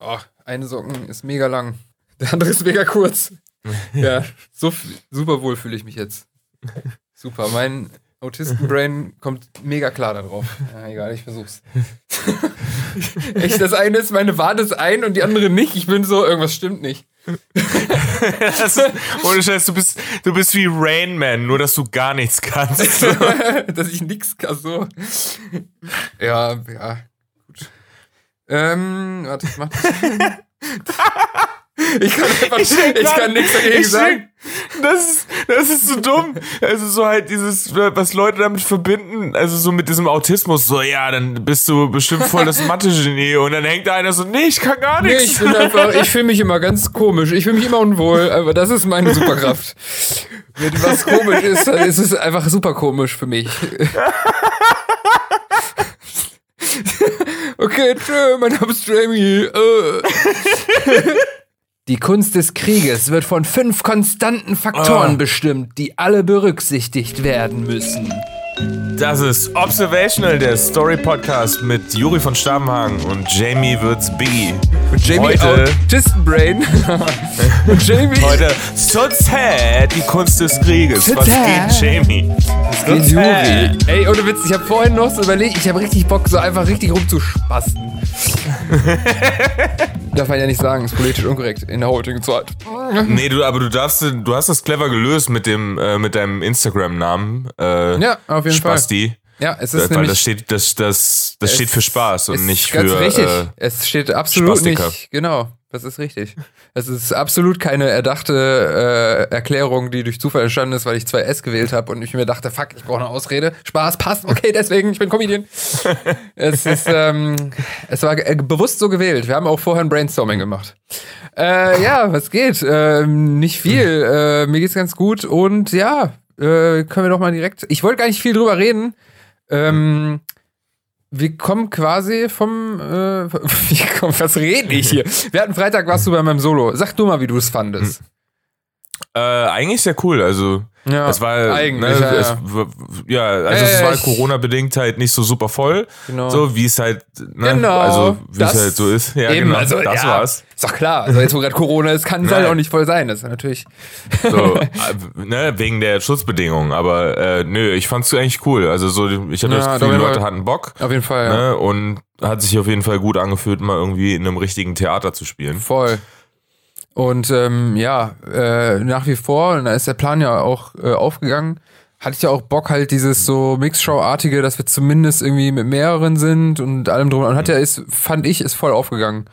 Oh, eine Socken ist mega lang. Der andere ist mega kurz. ja, so super wohl fühle ich mich jetzt. Super, mein Autistenbrain kommt mega klar darauf. Ja, egal, ich versuch's. Echt, das eine ist, meine Wade ist ein und die andere nicht. Ich bin so, irgendwas stimmt nicht. ist, ohne Scheiß, du bist, du bist wie Rain Man, nur dass du gar nichts kannst. dass ich nichts kann, so. Ja, ja. Ähm, warte, ich mach das. Ich kann einfach, ich, ich kann nichts dagegen sagen. Das ist, das ist so dumm. Also so halt dieses, was Leute damit verbinden, also so mit diesem Autismus, so ja, dann bist du bestimmt voll das Mathe-Genie und dann hängt da einer so, nee, ich kann gar nichts. Nee, ich bin einfach, ich fühle mich immer ganz komisch, ich fühle mich immer unwohl, aber das ist meine Superkraft. Wenn was komisch ist, dann ist es einfach super komisch für mich. okay, tschö, mein Name ist Jamie. Äh. Die Kunst des Krieges wird von fünf konstanten Faktoren oh. bestimmt, die alle berücksichtigt werden müssen. Das ist Observational, der Story-Podcast mit Juri von Stabenhagen und Jamie wird's Biggie. Und Jamie Heute, Brain. und Jamie. Heute sad, die Kunst des Krieges. Was geht, Jamie? Was geht, Juri? Ey, ohne Witz, ich habe vorhin noch so überlegt, ich habe richtig Bock, so einfach richtig rumzuspasten. Darf man ja nicht sagen, ist politisch unkorrekt in der heutigen Zeit. Nee, du, aber du darfst, du hast das clever gelöst mit dem, äh, mit deinem Instagram-Namen. Äh, ja, auf jeden Spasti. Fall. Ja, es ist das, nämlich, das steht, das, das, das steht für Spaß und nicht für. Ganz richtig. Äh, es steht absolut Spastiker. nicht. Genau, das ist richtig. Es ist absolut keine erdachte äh, Erklärung, die durch Zufall entstanden ist, weil ich zwei S gewählt habe und ich mir dachte, fuck, ich brauche eine Ausrede. Spaß, passt, okay, deswegen, ich bin Comedian. es ist, ähm, es war äh, bewusst so gewählt. Wir haben auch vorher ein Brainstorming gemacht. Äh, ja, was geht? Äh, nicht viel. Äh, mir geht's ganz gut und ja, äh, können wir doch mal direkt. Ich wollte gar nicht viel drüber reden. Ähm, wir kommen quasi vom. Äh, komm, was rede ich hier? Wir hatten Freitag, warst du bei meinem Solo. Sag du mal, wie du es fandest. Äh, eigentlich sehr cool. Also ja, das war eigentlich, ne, ja, es, ja, also es war Corona bedingt halt nicht so super voll, genau. so wie es halt, ne, genau, also wie es halt so ist. Ja, eben, genau, also, das ja, war's. Ist doch klar. Also jetzt wo gerade Corona ist, kann es halt auch nicht voll sein. Das ist natürlich. so, äh, ne, wegen der Schutzbedingungen. Aber äh, nö, ich fand's eigentlich cool. Also so, ich hatte Ja, das Gefühl, die Leute hatten Bock. Auf jeden Fall, ja. Ne, und hat sich auf jeden Fall gut angefühlt, mal irgendwie in einem richtigen Theater zu spielen. Voll. Und ähm, ja, äh, nach wie vor, und da ist der Plan ja auch äh, aufgegangen, hatte ich ja auch Bock halt dieses so Mixshow-artige, dass wir zumindest irgendwie mit mehreren sind und allem drum. Und hat ja ist, fand ich, ist voll aufgegangen.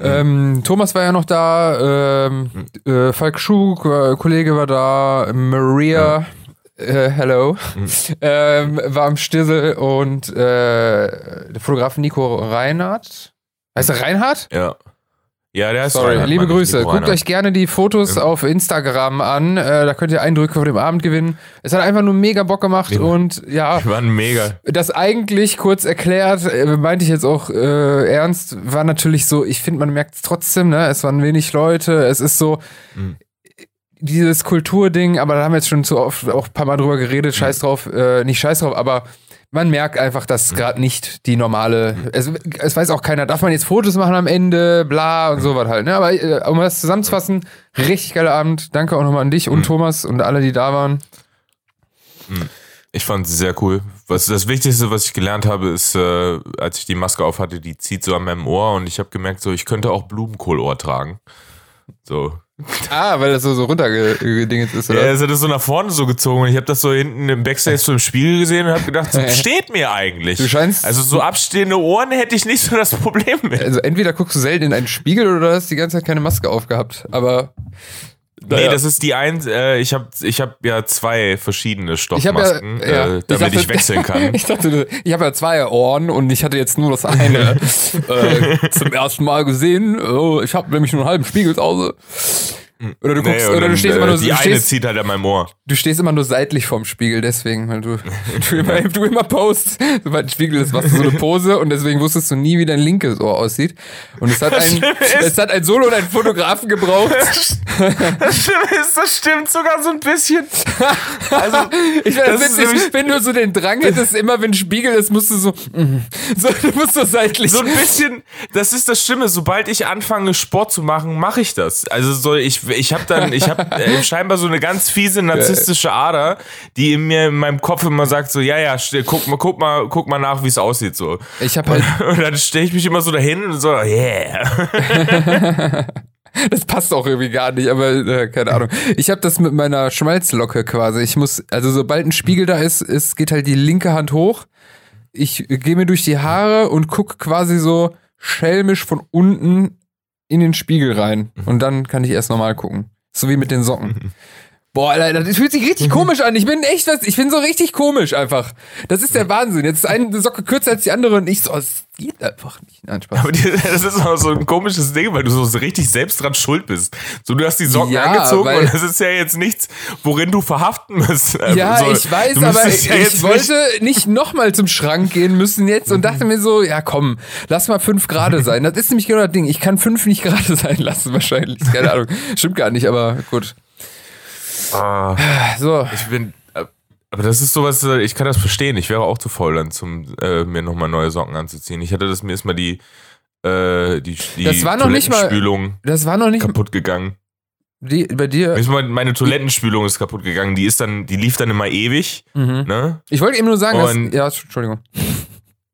Ähm, Thomas war ja noch da, ähm, äh, Falk Schuh, äh, Kollege war da, Maria, äh, hello, ähm, war am Stissel und äh, der Fotograf Nico Reinhardt. Heißt er Reinhardt? Ja. Ja, der ist Sorry, Reinhard, liebe Mann, Grüße. Guckt euch gerne die Fotos Ja. auf Instagram an. Äh, da könnt ihr Eindrücke von dem Abend gewinnen. Es hat einfach nur mega Bock gemacht Ja. und ja, Die waren mega. das eigentlich kurz erklärt, äh, meinte ich jetzt auch äh, ernst, war natürlich so, ich finde, man merkt es trotzdem, ne? Es waren wenig Leute, es ist so Mhm. dieses Kulturding, aber da haben wir jetzt schon zu oft auch ein paar Mal drüber geredet, scheiß drauf, äh, nicht scheiß drauf, aber man merkt einfach, dass gerade nicht die normale, es, es weiß auch keiner, darf man jetzt Fotos machen am Ende, bla und sowas halt, ne? Aber äh, um das zusammenzufassen, richtig geiler Abend. Danke auch nochmal an dich und Thomas und alle, die da waren. Ich fand sie sehr cool. Was das Wichtigste, was ich gelernt habe, ist, äh, als ich die Maske auf hatte, die zieht so an meinem Ohr und ich habe gemerkt, so ich könnte auch Blumenkohlohr tragen. So. Ah, weil das so, so runtergedinget ist, Ja, oder? es hat das so nach vorne so gezogen und ich habe das so hinten im Backstage so im Spiegel gesehen und habe gedacht, so steht mir eigentlich. Du scheinst- also so abstehende Ohren hätte ich nicht so das Problem mit. Also entweder guckst du selten in einen Spiegel oder hast die ganze Zeit keine Maske aufgehabt. Aber Nee, naja. das ist die eins. Äh, ich habe ich hab ja zwei verschiedene ich habe ja, Stoffmasken, ja äh, damit ich, dachte- wechseln kann. ich dachte, ich habe ja zwei Ohren und ich hatte jetzt nur das eine äh, zum ersten Mal gesehen. Oh, ich habe nämlich nur einen halben Spiegel zu Hause. Oder du guckst, Nee, oder du stehst äh, immer nur, die du eine stehst, zieht halt an meinem Ohr. du stehst immer nur seitlich vorm Spiegel, deswegen, weil du, du, immer, du immer post, sobald ein Spiegel ist, machst du so eine Pose und deswegen wusstest du nie, wie dein linkes Ohr aussieht. Und es hat ein, ist- es hat ein Solo und einen Fotografen gebraucht, das, stimmt, das stimmt sogar so ein bisschen. Also, ich weiß, witzig, wenn du so den Drang hättest, immer wenn Spiegel ist, musst du so, mm, so du musst so seitlich. So ein bisschen, das ist das Schlimme, sobald ich anfange Sport zu machen, mache ich das. Also so ich ich habe dann ich habe äh, scheinbar so eine ganz fiese narzisstische Ader, die in mir in meinem Kopf immer sagt so, ja ja, guck mal guck mal guck mal nach, wie es aussieht so. Ich habe halt und dann stelle ich mich immer so dahin und so, yeah. Das passt auch irgendwie gar nicht, aber äh, keine Ahnung. Ich habe das mit meiner Schmalzlocke quasi. Ich muss, also sobald ein Spiegel da ist, ist geht halt die linke Hand hoch. Ich gehe mir durch die Haare und guck quasi so schelmisch von unten in den Spiegel rein. Und dann kann ich erst normal gucken. So wie mit den Socken. Boah, Alter, das fühlt sich richtig mhm. komisch an. Ich bin echt was, ich bin so richtig komisch einfach. Das ist der Wahnsinn. Jetzt ist eine Socke kürzer als die andere und ich so, es geht einfach nicht. Nein, Spaß. Aber das ist auch so ein komisches Ding, weil du so richtig selbst dran schuld bist. So, du hast die Socken ja, angezogen und das ist ja jetzt nichts, worin du verhaften musst. Also ja, so, ich weiß, aber ich, ja ich wollte nicht nochmal zum Schrank gehen müssen jetzt und dachte mir so, ja komm, lass mal fünf Grad sein. Das ist nämlich genau das Ding. Ich kann fünf nicht gerade sein lassen wahrscheinlich. Keine Ahnung. Stimmt gar nicht, aber gut. Ah, so. Ich bin. Äh, aber das ist sowas, äh, ich kann das verstehen. Ich wäre auch zu faul, dann zum, äh, mir nochmal neue Socken anzuziehen. Ich hatte das mir ist mal die, äh, die, die das war noch nicht mal, das war noch nicht kaputt gegangen. Die, bei dir? Meine, Toilettenspülung ist kaputt gegangen. Die ist dann, die lief dann immer ewig. Mhm. Ne? Ich wollte eben nur sagen, dass, ja, Entschuldigung.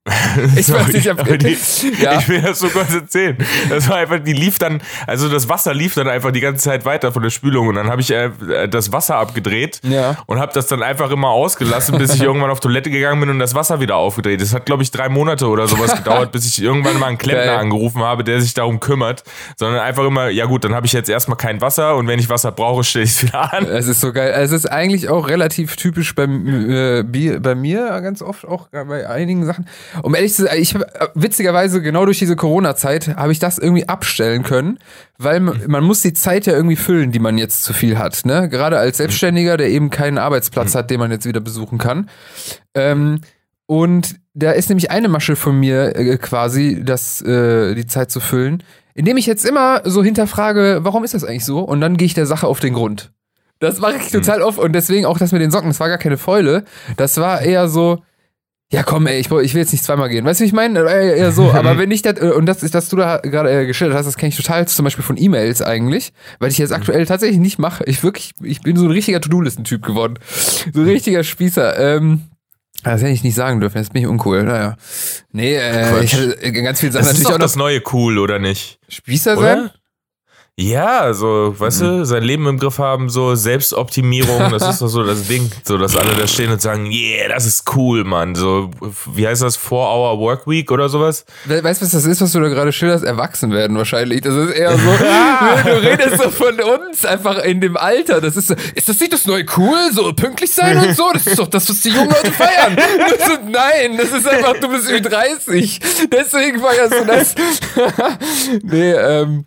Ich weiß nicht, aber die, ja. ich will das so kurz erzählen. Das war einfach, die lief dann, also das Wasser lief dann einfach die ganze Zeit weiter von der Spülung und dann habe ich äh, das Wasser abgedreht ja. und habe das dann einfach immer ausgelassen, bis ich irgendwann auf Toilette gegangen bin und das Wasser wieder aufgedreht. Das hat, glaube ich, drei Monate oder sowas gedauert, bis ich irgendwann mal einen Klempner Geil. angerufen habe, der sich darum kümmert, sondern einfach immer, ja gut, dann habe ich jetzt erstmal kein Wasser und wenn ich Wasser brauche, stelle ich es wieder an. Es ist so geil. Es ist eigentlich auch relativ typisch bei, äh, bei mir ganz oft, auch bei einigen Sachen um ehrlich zu sein, ich witzigerweise genau durch diese Corona-Zeit habe ich das irgendwie abstellen können, weil man, man, muss die Zeit ja irgendwie füllen, die man jetzt zu viel hat. Ne? Gerade als Selbstständiger, der eben keinen Arbeitsplatz hat, den man jetzt wieder besuchen kann. Ähm, und da ist nämlich eine Masche von mir äh, quasi, das, äh, die Zeit zu füllen, indem ich jetzt immer so hinterfrage, warum ist das eigentlich so? Und dann gehe ich der Sache auf den Grund. Das mache ich total oft und deswegen auch das mit den Socken, das war gar keine Fäule. Das war eher so, ja, komm, ey, ich, ich will jetzt nicht zweimal gehen. Weißt du, wie ich meine? Äh, eher so. Aber wenn ich das, äh, und das ist, dass du da gerade äh, geschildert hast, das kenne ich total zum Beispiel von E-Mails eigentlich, weil ich jetzt aktuell tatsächlich nicht mache. Ich wirklich, ich bin so ein richtiger To-Do-Listen-Typ geworden. So ein richtiger Spießer. Ähm, das hätte ich nicht sagen dürfen, jetzt bin ich uncool. Naja. Nee, äh, ich hatte ganz viele Sachen das natürlich ist doch auch das neue cool, oder nicht? Spießer sein? Ja, so, weißt mhm. du, sein Leben im Griff haben, so Selbstoptimierung, das ist doch so das Ding, so dass alle da stehen und sagen, yeah, das ist cool, Mann. So, wie heißt das, Four Hour Work Week oder sowas? Weißt du, was das ist, was du da gerade schilderst? Erwachsen werden wahrscheinlich. Das ist eher so, du redest so von uns einfach in dem Alter. Das ist so, ist das nicht das neue cool? So pünktlich sein und so? Das ist doch das, was die jungen Leute feiern. So, nein, das ist einfach, du bist wie 30. Deswegen feierst du das. nee, ähm,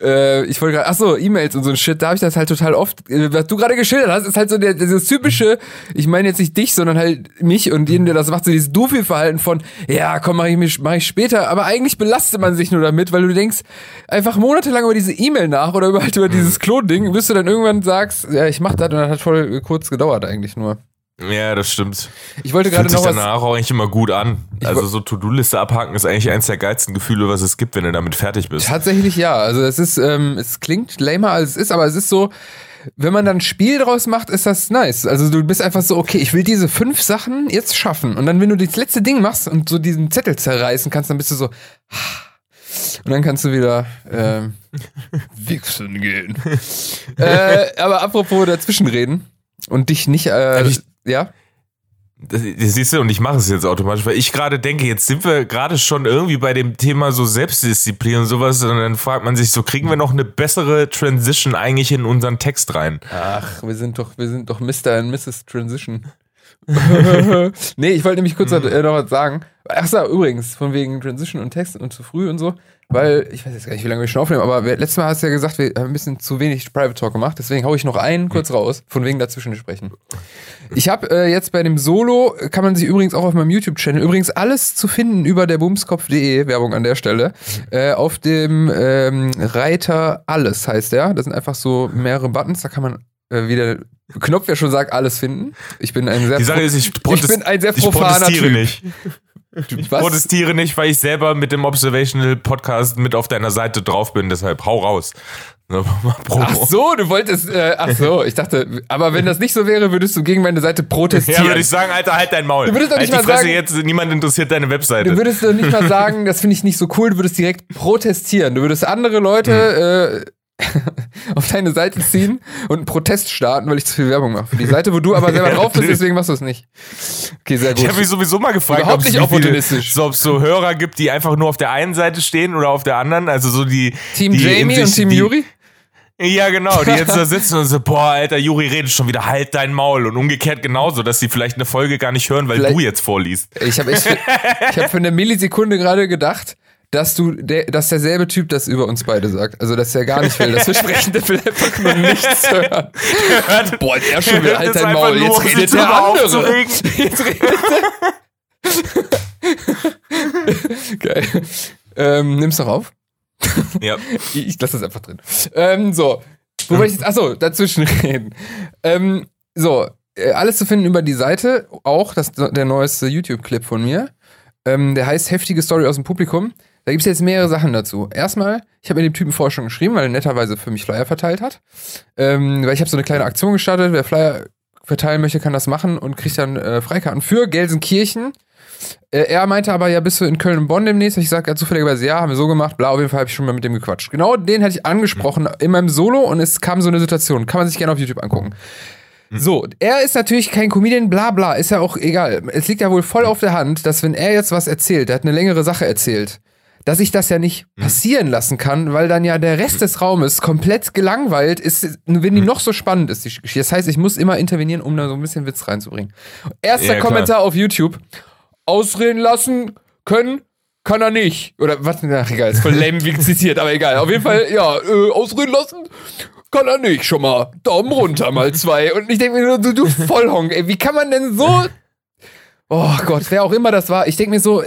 äh, ich wollte gerade, ach so, E-Mails und so ein Shit, da habe ich das halt total oft, äh, was du gerade geschildert hast, ist halt so der, dieses typische, ich meine jetzt nicht dich, sondern halt mich und jeden, der das macht, so dieses Doofy-Verhalten von, ja, komm, mach ich, mich, mach ich später, aber eigentlich belastet man sich nur damit, weil du denkst einfach monatelang über diese E-Mail nach oder über, halt über dieses Klon-Ding, bis du dann irgendwann sagst, ja, ich mach das und das hat voll kurz gedauert eigentlich nur. Ja, das stimmt. Ich wollte gerade noch sich danach auch eigentlich immer gut an. Also so To-Do-Liste abhaken ist eigentlich eins der geilsten Gefühle, was es gibt, wenn du damit fertig bist. Tatsächlich ja. Also es ist, ähm, es klingt lamer als es ist, aber es ist so, wenn man dann ein Spiel draus macht, ist das nice. Also du bist einfach so, okay, ich will diese fünf Sachen jetzt schaffen. Und dann, wenn du das letzte Ding machst und so diesen Zettel zerreißen kannst, dann bist du so, und dann kannst du wieder ähm, wichsen gehen. äh, aber apropos dazwischenreden und dich nicht, äh, ja? Das, das siehst du, und ich mache es jetzt automatisch, weil ich gerade denke, jetzt sind wir gerade schon irgendwie bei dem Thema so Selbstdisziplin und sowas, und dann fragt man sich so, kriegen wir noch eine bessere Transition eigentlich in unseren Text rein? Ach, wir sind doch, wir sind doch Mr. und Mrs. Transition. nee, ich wollte nämlich kurz mhm. noch was sagen. Ach so, übrigens, von wegen Transition und Text und zu früh und so. Weil ich weiß jetzt gar nicht, wie lange wir schon aufnehmen, aber letztes Mal hast du ja gesagt, wir haben ein bisschen zu wenig Private Talk gemacht, deswegen haue ich noch einen kurz raus, von wegen dazwischen sprechen. Ich habe äh, jetzt bei dem Solo, kann man sich übrigens auch auf meinem YouTube-Channel, übrigens alles zu finden über der bumskopf.de, Werbung an der Stelle, äh, auf dem ähm, Reiter Alles heißt der. Das sind einfach so mehrere Buttons, da kann man äh, wie der Knopf ja schon sagt, alles finden. Ich bin ein sehr, Die Sache ist, ich, ich bin ein sehr profaner ich Typ. nicht. Ich protestiere nicht, weil ich selber mit dem Observational Podcast mit auf deiner Seite drauf bin, deshalb hau raus. Ach so, du wolltest, äh, ach so, ich dachte, aber wenn das nicht so wäre, würdest du gegen meine Seite protestieren. Ja, würde ich sagen, Alter, halt dein Maul. Du würdest doch nicht halt mal sagen, jetzt, niemand interessiert deine Webseite. Du würdest doch nicht mal sagen, das finde ich nicht so cool, du würdest direkt protestieren. Du würdest andere Leute äh, auf deine Seite ziehen und einen Protest starten, weil ich zu viel Werbung mache für die Seite, wo du aber selber drauf bist, deswegen machst du es nicht. Okay, sehr gut. Ich habe mich sowieso mal gefragt, so, ob es so Hörer gibt, die einfach nur auf der einen Seite stehen oder auf der anderen, also so die Team die Jamie und Team die, Yuri? Ja, genau, die jetzt da sitzen und so, boah, Alter, Juri redet schon wieder, halt dein Maul. Und umgekehrt genauso, dass sie vielleicht eine Folge gar nicht hören, weil Vielleicht- du jetzt vorliest. Ich habe echt, ich habe für eine Millisekunde gerade gedacht, dass du, der, dass derselbe Typ das über uns beide sagt. Also, dass er gar nicht will, dass wir sprechen, der will einfach nur nichts hören. Boah, der schon wieder, halt dein Maul, jetzt redet der andere. Jetzt redet der. Geil. Ähm, nimm's noch auf? Ja. Ich, ich lasse das einfach drin. Ähm, so, wo wollte ich jetzt? Achso, dazwischen reden. Ähm, so, äh, alles zu finden über die Seite, auch das, der neueste YouTube-Clip von mir. Ähm, der heißt Heftige Story aus dem Publikum. Da gibt es jetzt mehrere Sachen dazu. Erstmal, ich habe mit dem Typen vorher schon geschrieben, weil er netterweise für mich Flyer verteilt hat. Ähm, weil ich habe so eine kleine Aktion gestartet. Wer Flyer verteilen möchte, kann das machen und kriegt dann äh, Freikarten für Gelsenkirchen. Äh, er meinte aber, ja, bist du in Köln und Bonn demnächst? Ich sage ja zufälligerweise, ja, haben wir so gemacht, bla, auf jeden Fall habe ich schon mal mit dem gequatscht. Genau den hatte ich angesprochen in meinem Solo und es kam so eine Situation. Kann man sich gerne auf YouTube angucken. So, er ist natürlich kein Comedian, bla bla, ist ja auch egal. Es liegt ja wohl voll auf der Hand, dass wenn er jetzt was erzählt, der hat eine längere Sache erzählt, dass ich das ja nicht passieren lassen kann, weil dann ja der Rest des Raumes komplett gelangweilt ist, wenn die noch so spannend ist, die Geschichte. Das heißt, ich muss immer intervenieren, um da so ein bisschen Witz reinzubringen. Erster Ja. Kommentar auf YouTube. Ausreden lassen können kann er nicht. Oder was? Ach, egal, ist voll lame wie zitiert, aber egal. Auf jeden Fall, ja, äh, ausreden lassen kann er nicht. Schon mal Daumen runter, mal zwei. Und ich denke mir nur, du, du Vollhonk, ey, wie kann man denn so. Oh Gott, wer auch immer das war. Ich denke mir so,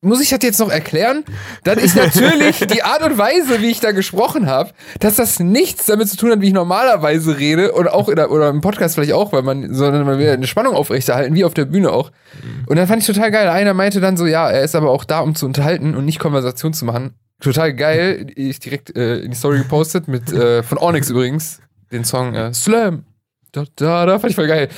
muss ich das jetzt noch erklären? Dann ist natürlich die Art und Weise, wie ich da gesprochen habe, dass das nichts damit zu tun hat, wie ich normalerweise rede oder auch in der, oder im Podcast vielleicht auch, weil man, sondern man will eine Spannung aufrechterhalten, wie auf der Bühne auch. Und dann fand ich total geil. Einer meinte dann so, ja, er ist aber auch da, um zu unterhalten und nicht Konversation zu machen. Total geil. Ich direkt äh, in die Story gepostet mit äh, von Onyx übrigens den Song äh, Slam. Da, da, da fand ich voll geil.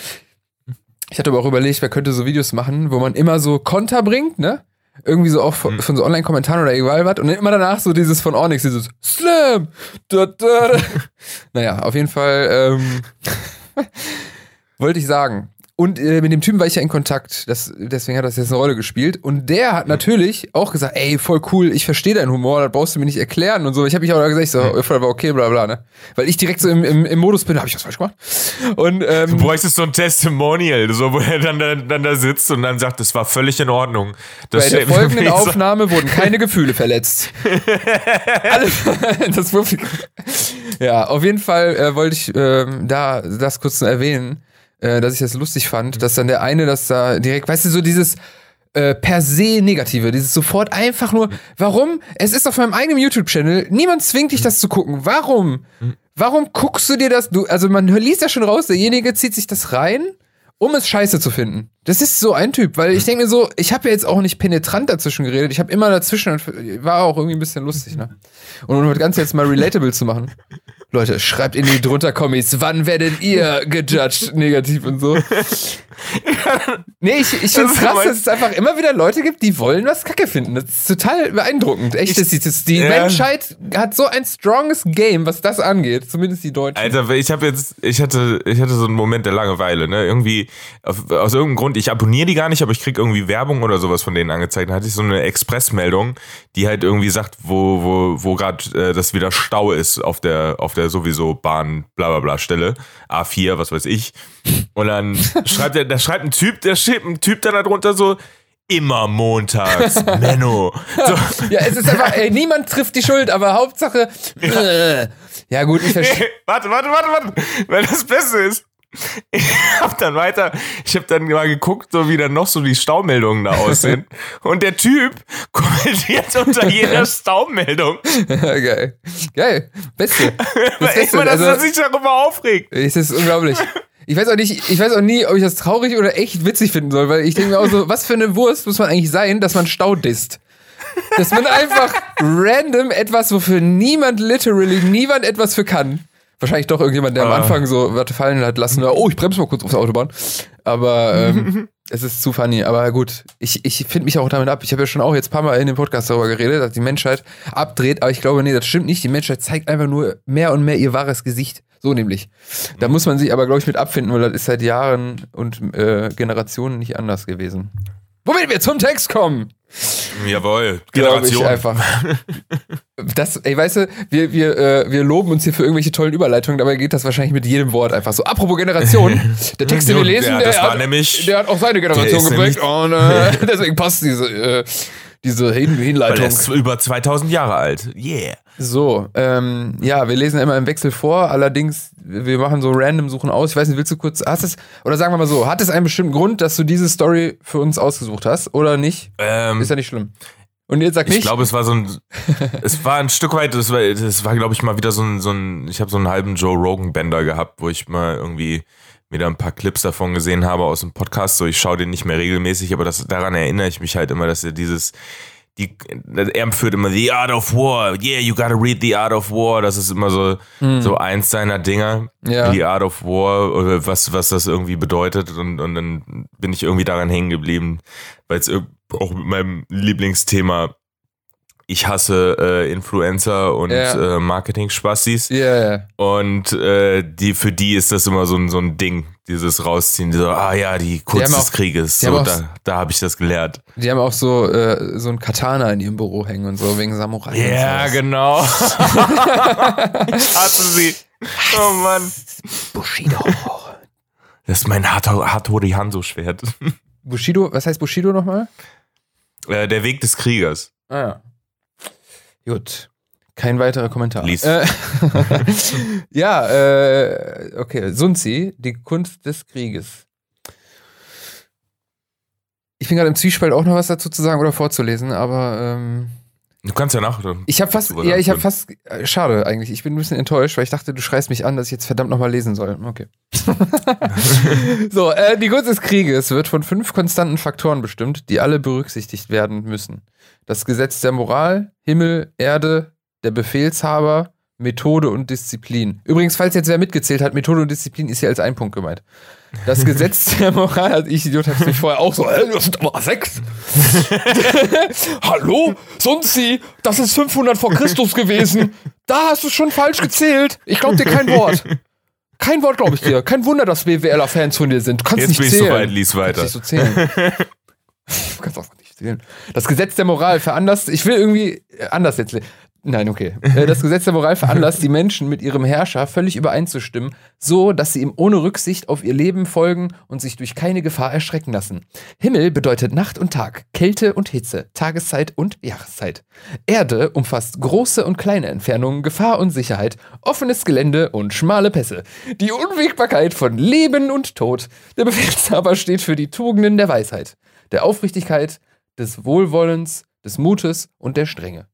Ich hatte aber auch überlegt, wer könnte so Videos machen, wo man immer so Konter bringt, ne? Irgendwie so auch von, von so Online-Kommentaren oder egal was. Und immer danach so dieses von Onyx, dieses Slam. Da, da, da. Naja, auf jeden Fall ähm, wollte ich sagen. Und äh, mit dem Typen war ich ja in Kontakt. Das, deswegen hat das jetzt eine Rolle gespielt. Und der hat natürlich auch gesagt, ey, voll cool, ich verstehe deinen Humor, das brauchst du mir nicht erklären und so. Ich habe mich auch gesagt, ich so, voll war okay, bla bla, ne? Weil ich direkt so im, im, im Modus bin, habe ich das falsch gemacht? Und ähm, Du bräuchtest so ein Testimonial, so, wo er dann, dann, dann da sitzt und dann sagt, das war völlig in Ordnung. Das Bei der folgenden so- Aufnahme wurden keine Gefühle verletzt. Alle, das. Ja, auf jeden Fall äh, wollte ich ähm, da das kurz erwähnen, äh, dass ich das lustig fand, dass dann der eine das da direkt, weißt du, so dieses äh, per se Negative, dieses sofort einfach nur, warum? Es ist auf meinem eigenen YouTube-Channel, niemand zwingt dich, das zu gucken. Warum? Warum guckst du dir das? Du, also man liest ja schon raus, derjenige zieht sich das rein um es scheiße zu finden. Das ist so ein Typ, weil ich denke mir so, ich habe ja jetzt auch nicht penetrant dazwischen geredet, ich habe immer dazwischen, und war auch irgendwie ein bisschen lustig, ne? Und um das Ganze jetzt mal relatable zu machen. Leute, schreibt in die drunter Kommis, wann werdet ihr gejudged negativ und so. nee, ich, ich finde Das ist krass, dass es einfach immer wieder Leute gibt, die wollen was Kacke finden. Das ist total beeindruckend. Echt, das, das, die Ja. Menschheit hat so ein stronges Game, was das angeht. Zumindest die Deutschen. Alter, ich habe jetzt, ich hatte, ich hatte so einen Moment der Langeweile, ne? Irgendwie, auf, aus irgendeinem Grund, ich abonniere die gar nicht, aber ich krieg irgendwie Werbung oder sowas von denen angezeigt. Dann hatte ich so eine Expressmeldung, die halt irgendwie sagt, wo, wo, wo gerade äh, das wieder Stau ist auf der, auf der sowieso Bahn, bla bla bla Stelle. A4, was weiß ich. Und dann schreibt er, da schreibt ein Typ, der schreibt ein Typ dann darunter so, immer montags. Menno. So. Ja, es ist einfach, ey, niemand trifft die Schuld, aber Hauptsache. Ja, äh, ja gut, ich verstehe. warte, warte, warte, warte. Weil das Beste ist, ich hab dann weiter, ich hab dann mal geguckt, so wie dann noch so die Staumeldungen da aussehen. Und der Typ kommentiert unter jeder Staumeldung. Geil. Geil. Beste. Das Beste. Immer, dass also, er sich darüber aufregt. Es ist unglaublich. Ich weiß auch nicht, ich weiß auch nie, ob ich das traurig oder echt witzig finden soll, weil ich denke mir auch so, was für eine Wurst muss man eigentlich sein, dass man Stau disst? Dass man einfach random etwas, wofür niemand literally, niemand etwas für kann, Wahrscheinlich doch irgendjemand, der am ah. Anfang so was fallen hat lassen. Oh, ich bremse mal kurz auf der Autobahn. Aber ähm, es ist zu funny. Aber gut, ich, ich finde mich auch damit ab. Ich habe ja schon auch jetzt ein paar Mal in dem Podcast darüber geredet, dass die Menschheit abdreht. Aber ich glaube, nee, das stimmt nicht. Die Menschheit zeigt einfach nur mehr und mehr ihr wahres Gesicht. So nämlich. Da muss man sich aber, glaube ich, mit abfinden, weil das ist seit Jahren und äh, Generationen nicht anders gewesen. Womit wir zum Text kommen. Jawohl, Generation. einfach. Das, ey, weißt du, wir, wir, äh, wir loben uns hier für irgendwelche tollen Überleitungen, dabei geht das wahrscheinlich mit jedem Wort einfach so. Apropos Generation, der Text, den wir lesen, ja, der, hat, nämlich, der hat auch seine Generation geprägt und äh, deswegen passt diese, äh, diese Hinleitung. Weil ist über 2000 Jahre alt. Yeah. So, ähm, ja, wir lesen immer im Wechsel vor, allerdings, wir machen so random Suchen aus. Ich weiß nicht, willst du kurz, hast es, oder sagen wir mal so, hat es einen bestimmten Grund, dass du diese Story für uns ausgesucht hast oder nicht? Ähm, Ist ja nicht schlimm. Und jetzt sag nicht. Ich glaube, es war so ein, es war ein Stück weit, es war, war, glaube ich, mal wieder so ein, so ein, ich habe so einen halben Joe Rogan Bender gehabt, wo ich mal irgendwie wieder ein paar Clips davon gesehen habe aus dem Podcast. So, ich schaue den nicht mehr regelmäßig, aber das, daran erinnere ich mich halt immer, dass er dieses, die, er führt immer The Art of War. Yeah, you gotta read The Art of War. Das ist immer so, mhm. so eins seiner Dinger. Ja. The Art of War, oder was, was das irgendwie bedeutet. Und, und dann bin ich irgendwie daran hängen geblieben, weil es auch mit meinem Lieblingsthema ich hasse äh, Influencer und ja. äh, Marketing-Spastis. Ja, ja. Und äh, die, für die ist das immer so ein, so ein Ding, dieses Rausziehen. So, ah ja, die Kunst des Krieges. So, da da habe ich das gelernt. Die haben auch so, äh, so ein Katana in ihrem Büro hängen und so, wegen Samurai. Ja, genau. ich hasse sie. Oh Mann. Bushido. Das ist mein Hattori Hanzo-Schwert. Bushido, was heißt Bushido nochmal? Äh, der Weg des Kriegers. Ah ja. Gut. Kein weiterer Kommentar. Lies. Äh, ja, äh, okay. Sunzi, die Kunst des Krieges. Ich bin gerade im Zwiespalt auch noch was dazu zu sagen oder vorzulesen, aber ähm, Du kannst ja nach. Ich habe fast, ja, ich habe fast, äh, schade eigentlich. Ich bin ein bisschen enttäuscht, weil ich dachte, du schreist mich an, dass ich jetzt verdammt nochmal lesen soll. Okay. so, äh, die Kunst des Krieges wird von fünf konstanten Faktoren bestimmt, die alle berücksichtigt werden müssen. Das Gesetz der Moral, Himmel, Erde, der Befehlshaber, Methode und Disziplin. Übrigens, falls jetzt wer mitgezählt hat, Methode und Disziplin ist hier als ein Punkt gemeint. Das Gesetz der Moral, also ich Idiot hab's mich vorher auch so, äh, das sind aber sechs. Hallo? Sonst sie, das ist 500 vor Christus gewesen. Da hast du schon falsch gezählt. Ich glaub dir kein Wort. Kein Wort glaube ich dir. Kein Wunder, dass BWLer-Fans von dir sind. Du kannst Jetzt nicht zählen. Jetzt bin ich so weit, lies weiter. Du, zählen. du kannst auch nicht zählen. Das Gesetz der Moral veranlasst, ich will irgendwie anders jetzt Nein, okay. Äh, das Gesetz der Moral veranlasst die Menschen mit ihrem Herrscher völlig übereinzustimmen, so dass sie ihm ohne Rücksicht auf ihr Leben folgen und sich durch keine Gefahr erschrecken lassen. Himmel bedeutet Nacht und Tag, Kälte und Hitze, Tageszeit und Jahreszeit. Erde umfasst große und kleine Entfernungen, Gefahr und Sicherheit, offenes Gelände und schmale Pässe. Die Unwägbarkeit von Leben und Tod. Der Befehlshaber steht für die Tugenden der Weisheit, der Aufrichtigkeit, des Wohlwollens, des Mutes und der Strenge.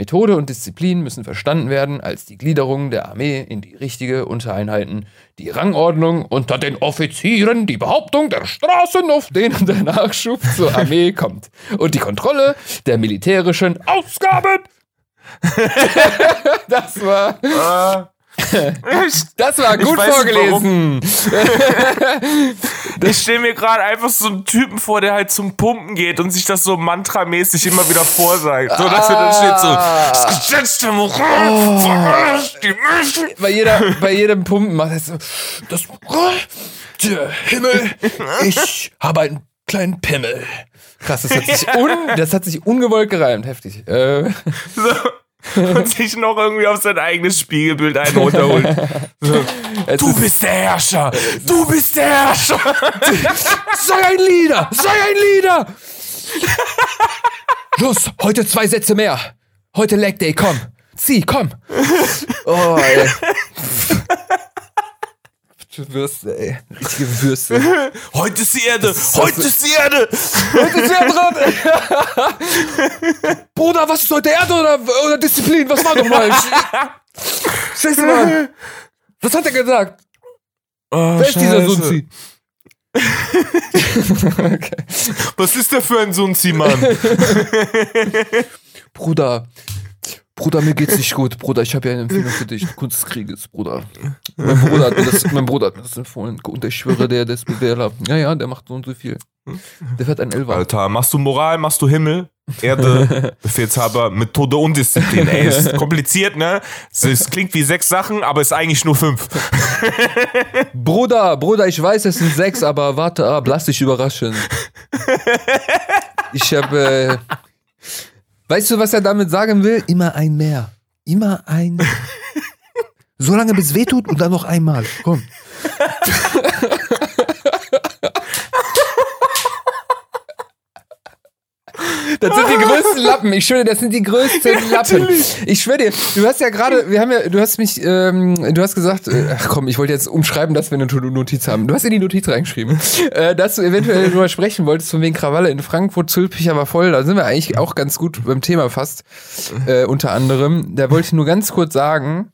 Methode und Disziplin müssen verstanden werden als die Gliederung der Armee in die richtige Untereinheiten, die Rangordnung unter den Offizieren, die Behauptung der Straßen, auf denen der Nachschub zur Armee kommt und die Kontrolle der militärischen Ausgaben. das war. Das war gut vorgelesen. ich stelle mir gerade einfach so einen Typen vor, der halt zum Pumpen geht und sich das so mantramäßig immer wieder vorsagt. So, dass er dann steht so, das Gesetz der Moral oh. die Menschen. Bei, jeder, bei jedem Pumpen macht er so, das der Himmel, ich habe einen kleinen Pimmel. Krass, das hat sich, un, das hat sich ungewollt gereimt, heftig. Äh. So. und sich noch irgendwie auf sein eigenes Spiegelbild einen runterholt. Du bist der Herrscher! Du bist der Herrscher! sei ein Leader! Sei ein Leader! Los, heute zwei Sätze mehr. Heute Leg Day, komm. Zieh, komm. Oh, ey. Würste, ey. Richtige Würste. Heute ist die Erde! Heute ist die Erde! Heute ist die Erde dran! Bruder, was ist heute Erde oder, oder Disziplin? Was war doch mal? Scheiße, Mann. Was hat er gesagt? Oh, Wer ist dieser Sunzi? okay. Was ist der für ein Sunzi, Mann? Bruder, Bruder, mir geht's nicht gut. Bruder, ich habe ja eine Empfehlung für dich. Kunst des Krieges, Bruder. Mein Bruder hat mir das, mein Bruder hat mir das empfohlen. Und ich schwöre, der, der ist Bewähler. Ja, ja, der macht so und so viel. Der fährt ein Elfer. Alter, machst du Moral, machst du Himmel? Erde, Befehlshaber, Methode und Disziplin. Ey, ist kompliziert, ne? Es klingt wie sechs Sachen, aber ist eigentlich nur fünf. Bruder, Bruder, ich weiß, es sind sechs, aber warte ab, lass dich überraschen. Ich habe. Äh, weißt du, was er damit sagen will? Immer ein mehr. Immer ein. So lange bis weh tut und dann noch einmal. Komm. Das sind die größten Lappen. Ich schwöre, das sind die größten Lappen. Ich schwöre dir, du hast ja gerade, wir haben ja, du hast mich, ähm, du hast gesagt, äh, ach komm, ich wollte jetzt umschreiben, dass wir eine Notiz haben. Du hast in die Notiz reingeschrieben, äh, dass du eventuell darüber sprechen wolltest, von wegen Krawalle in Frankfurt, Zülpicher war voll. Da sind wir eigentlich auch ganz gut beim Thema fast, äh, unter anderem. Da wollte ich nur ganz kurz sagen,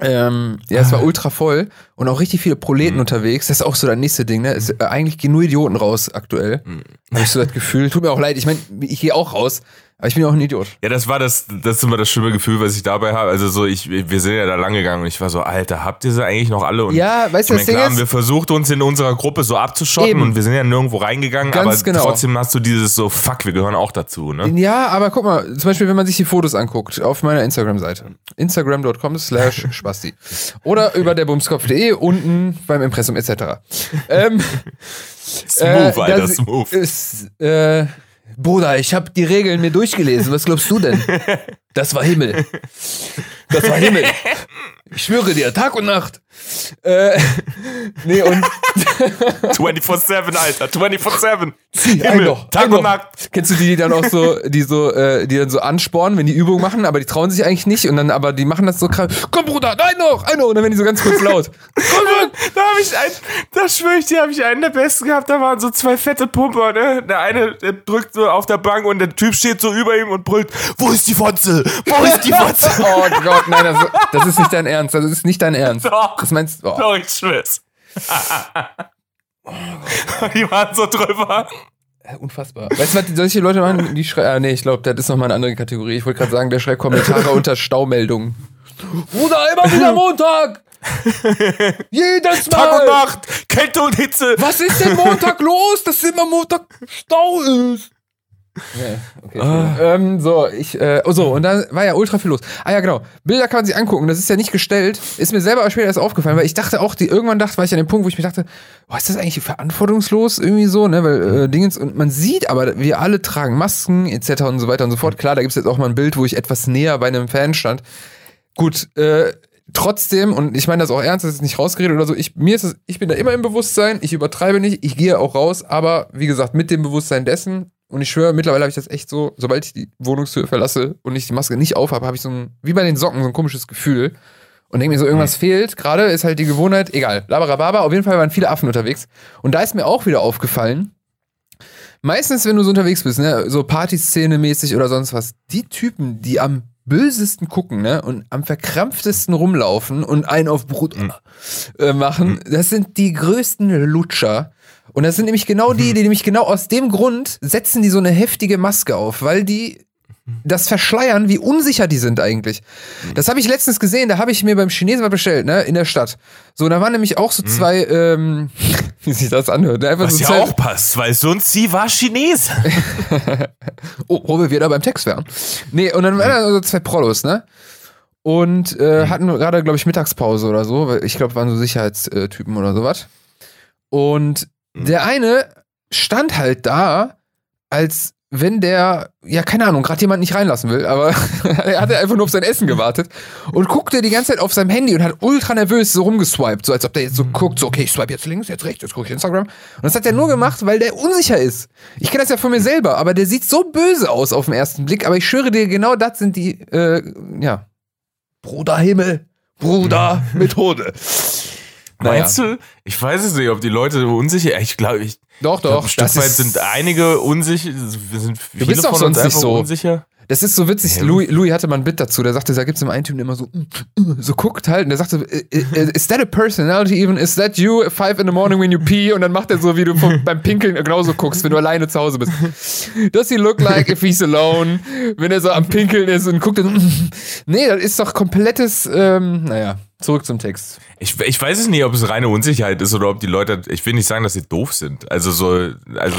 ähm, ja, es war Ah. ultra voll und auch richtig viele Proleten Mhm. unterwegs. Das ist auch so das nächste Ding, ne? Es, äh, eigentlich gehen nur Idioten raus aktuell. Mhm. Habe ich so das Gefühl. Tut mir auch leid. Ich meine, ich gehe auch raus, aber ich bin auch ein Idiot. Ja, das war das, das ist immer das schlimme Gefühl, was ich dabei habe. Also so, ich, wir sind ja da lang gegangen und ich war so, Alter, habt ihr sie eigentlich noch alle? Und Ja, weißt du, das Ding klar haben wir ist, versucht, uns in unserer Gruppe so abzuschotten Eben. und wir sind ja nirgendwo reingegangen, Ganz aber genau. trotzdem hast du dieses so, fuck, wir gehören auch dazu, ne? ja, aber guck mal, zum Beispiel, wenn man sich die Fotos anguckt auf meiner Instagram-Seite. Instagram.com slash spasti. Oder über der bumskopf.de unten beim Impressum etc. ähm, Smooth, Alter, das smooth. Ist, äh, Bruder, ich habe die Regeln mir durchgelesen. Was glaubst du denn? Das war Himmel. Das war Himmel. Ich schwöre dir, Tag und Nacht. Äh, nee, und 24-7, Alter, 24-7. Zieh, ein Himmel, noch, Tag und. Nacht. Kennst du die, die dann auch so, die so, äh, die dann so anspornen, wenn die Übung machen, aber die trauen sich eigentlich nicht und dann aber die machen das so krass. Komm, Bruder, nein noch, ein noch. Und dann werden die so ganz kurz laut. Komm, Mann. Da habe ich einen, das schwöre ich dir, habe ich einen der besten gehabt. Da waren so zwei fette Pumper, ne? Der eine der drückt so auf der Bank und der Typ steht so über ihm und brüllt: Wo ist die Fotze? Wo ist die Fotze? Oh Gott, nein, das, das ist nicht dein Ernst. Das ist nicht dein Ernst. Doch. Das meinst du? Oh. Doch, ich schwör's. die waren so drüber. Unfassbar. Weißt du, was die, solche Leute machen? Die schreien. Ah, nee, ich glaube, das ist nochmal eine andere Kategorie. Ich wollte gerade sagen, der schreibt Kommentare unter Staumeldungen. Bruder, immer wieder Montag! Jedes Mal! Tag und Nacht, Kälte und Hitze. Was ist denn Montag los, dass immer Montag Stau ist? Ja, okay. Ah. Ähm, so, ich, äh, oh so, und da war ja ultra viel los. Ah ja, genau. Bilder kann man sich angucken, das ist ja nicht gestellt. Ist mir selber aber später erst aufgefallen, weil ich dachte auch, die, irgendwann dachte, war ich an dem Punkt, wo ich mir dachte, oh, ist das eigentlich verantwortungslos irgendwie so, ne, weil, äh, Dingens, und man sieht aber, wir alle tragen Masken, etc. und so weiter und so fort. Klar, da gibt's jetzt auch mal ein Bild, wo ich etwas näher bei einem Fan stand. Gut, äh, trotzdem, und ich meine das auch ernst, das ist nicht rausgeredet oder so, ich, mir ist es, ich bin da immer im Bewusstsein, ich übertreibe nicht, ich gehe auch raus, aber wie gesagt, mit dem Bewusstsein dessen, und ich schwöre, mittlerweile habe ich das echt so, sobald ich die Wohnungstür verlasse und ich die Maske nicht aufhabe, habe ich so ein, wie bei den Socken, so ein komisches Gefühl. Und denke mir so, irgendwas fehlt. Gerade ist halt die Gewohnheit, egal, labarababa, auf jeden Fall waren viele Affen unterwegs. Und da ist mir auch wieder aufgefallen, meistens, wenn du so unterwegs bist, ne, so Partyszene-mäßig oder sonst was, die Typen, die am bösesten gucken, ne, und am verkrampftesten rumlaufen und einen auf Brut äh, machen, das sind die größten Lutscher. Und das sind nämlich genau die, die nämlich genau aus dem Grund setzen die so eine heftige Maske auf, weil die das verschleiern, wie unsicher die sind eigentlich. Das habe ich letztens gesehen, da habe ich mir beim Chinesen was bestellt, ne, in der Stadt. So, da waren nämlich auch so zwei, ähm, wie sich das anhört, ne? einfach Was so ja zwei, auch passt, weil sonst sie war Chinese. Oh, wo wir wieder beim Text wären. Nee, und dann waren da so zwei Prollos, ne? Und äh, hatten gerade, glaube ich, Mittagspause oder so, weil ich glaube, waren so Sicherheitstypen oder sowas. Und der eine stand halt da, als wenn der, ja, keine Ahnung, gerade jemand nicht reinlassen will, aber er hatte einfach nur auf sein Essen gewartet und guckte die ganze Zeit auf seinem Handy und hat ultra nervös so rumgeswiped, so als ob der jetzt so guckt, so, okay, ich swipe jetzt links, jetzt rechts, jetzt gucke ich Instagram. Und das hat er nur gemacht, weil der unsicher ist. Ich kenne das ja von mir selber, aber der sieht so böse aus auf den ersten Blick, aber ich schwöre dir, genau das sind die, äh, ja, Bruderhimmel, Bruder, Methode. Meinst naja. du? Ich weiß es nicht, ob die Leute unsicher. Ich glaube, ich. Doch, doch. Glaub, das ist, sind einige unsicher. Wir sind viele du bist von uns einfach so. unsicher. Das ist so witzig. Ja. Louis, Louis hatte mal ein Bit dazu. Der sagte, da gibt es im einen Typen immer so, so guckt halt. Und der sagte, is that a personality even? Is that you five in the morning when you pee? Und dann macht er so, wie du vom, beim Pinkeln genauso guckst, wenn du alleine zu Hause bist. Does he look like if he's alone? Wenn er so am Pinkeln ist und guckt dann, nee, das ist doch komplettes, ähm, naja. Zurück zum Text. Ich, ich weiß es nicht, ob es reine Unsicherheit ist oder ob die Leute, ich will nicht sagen, dass sie doof sind. Also so, also.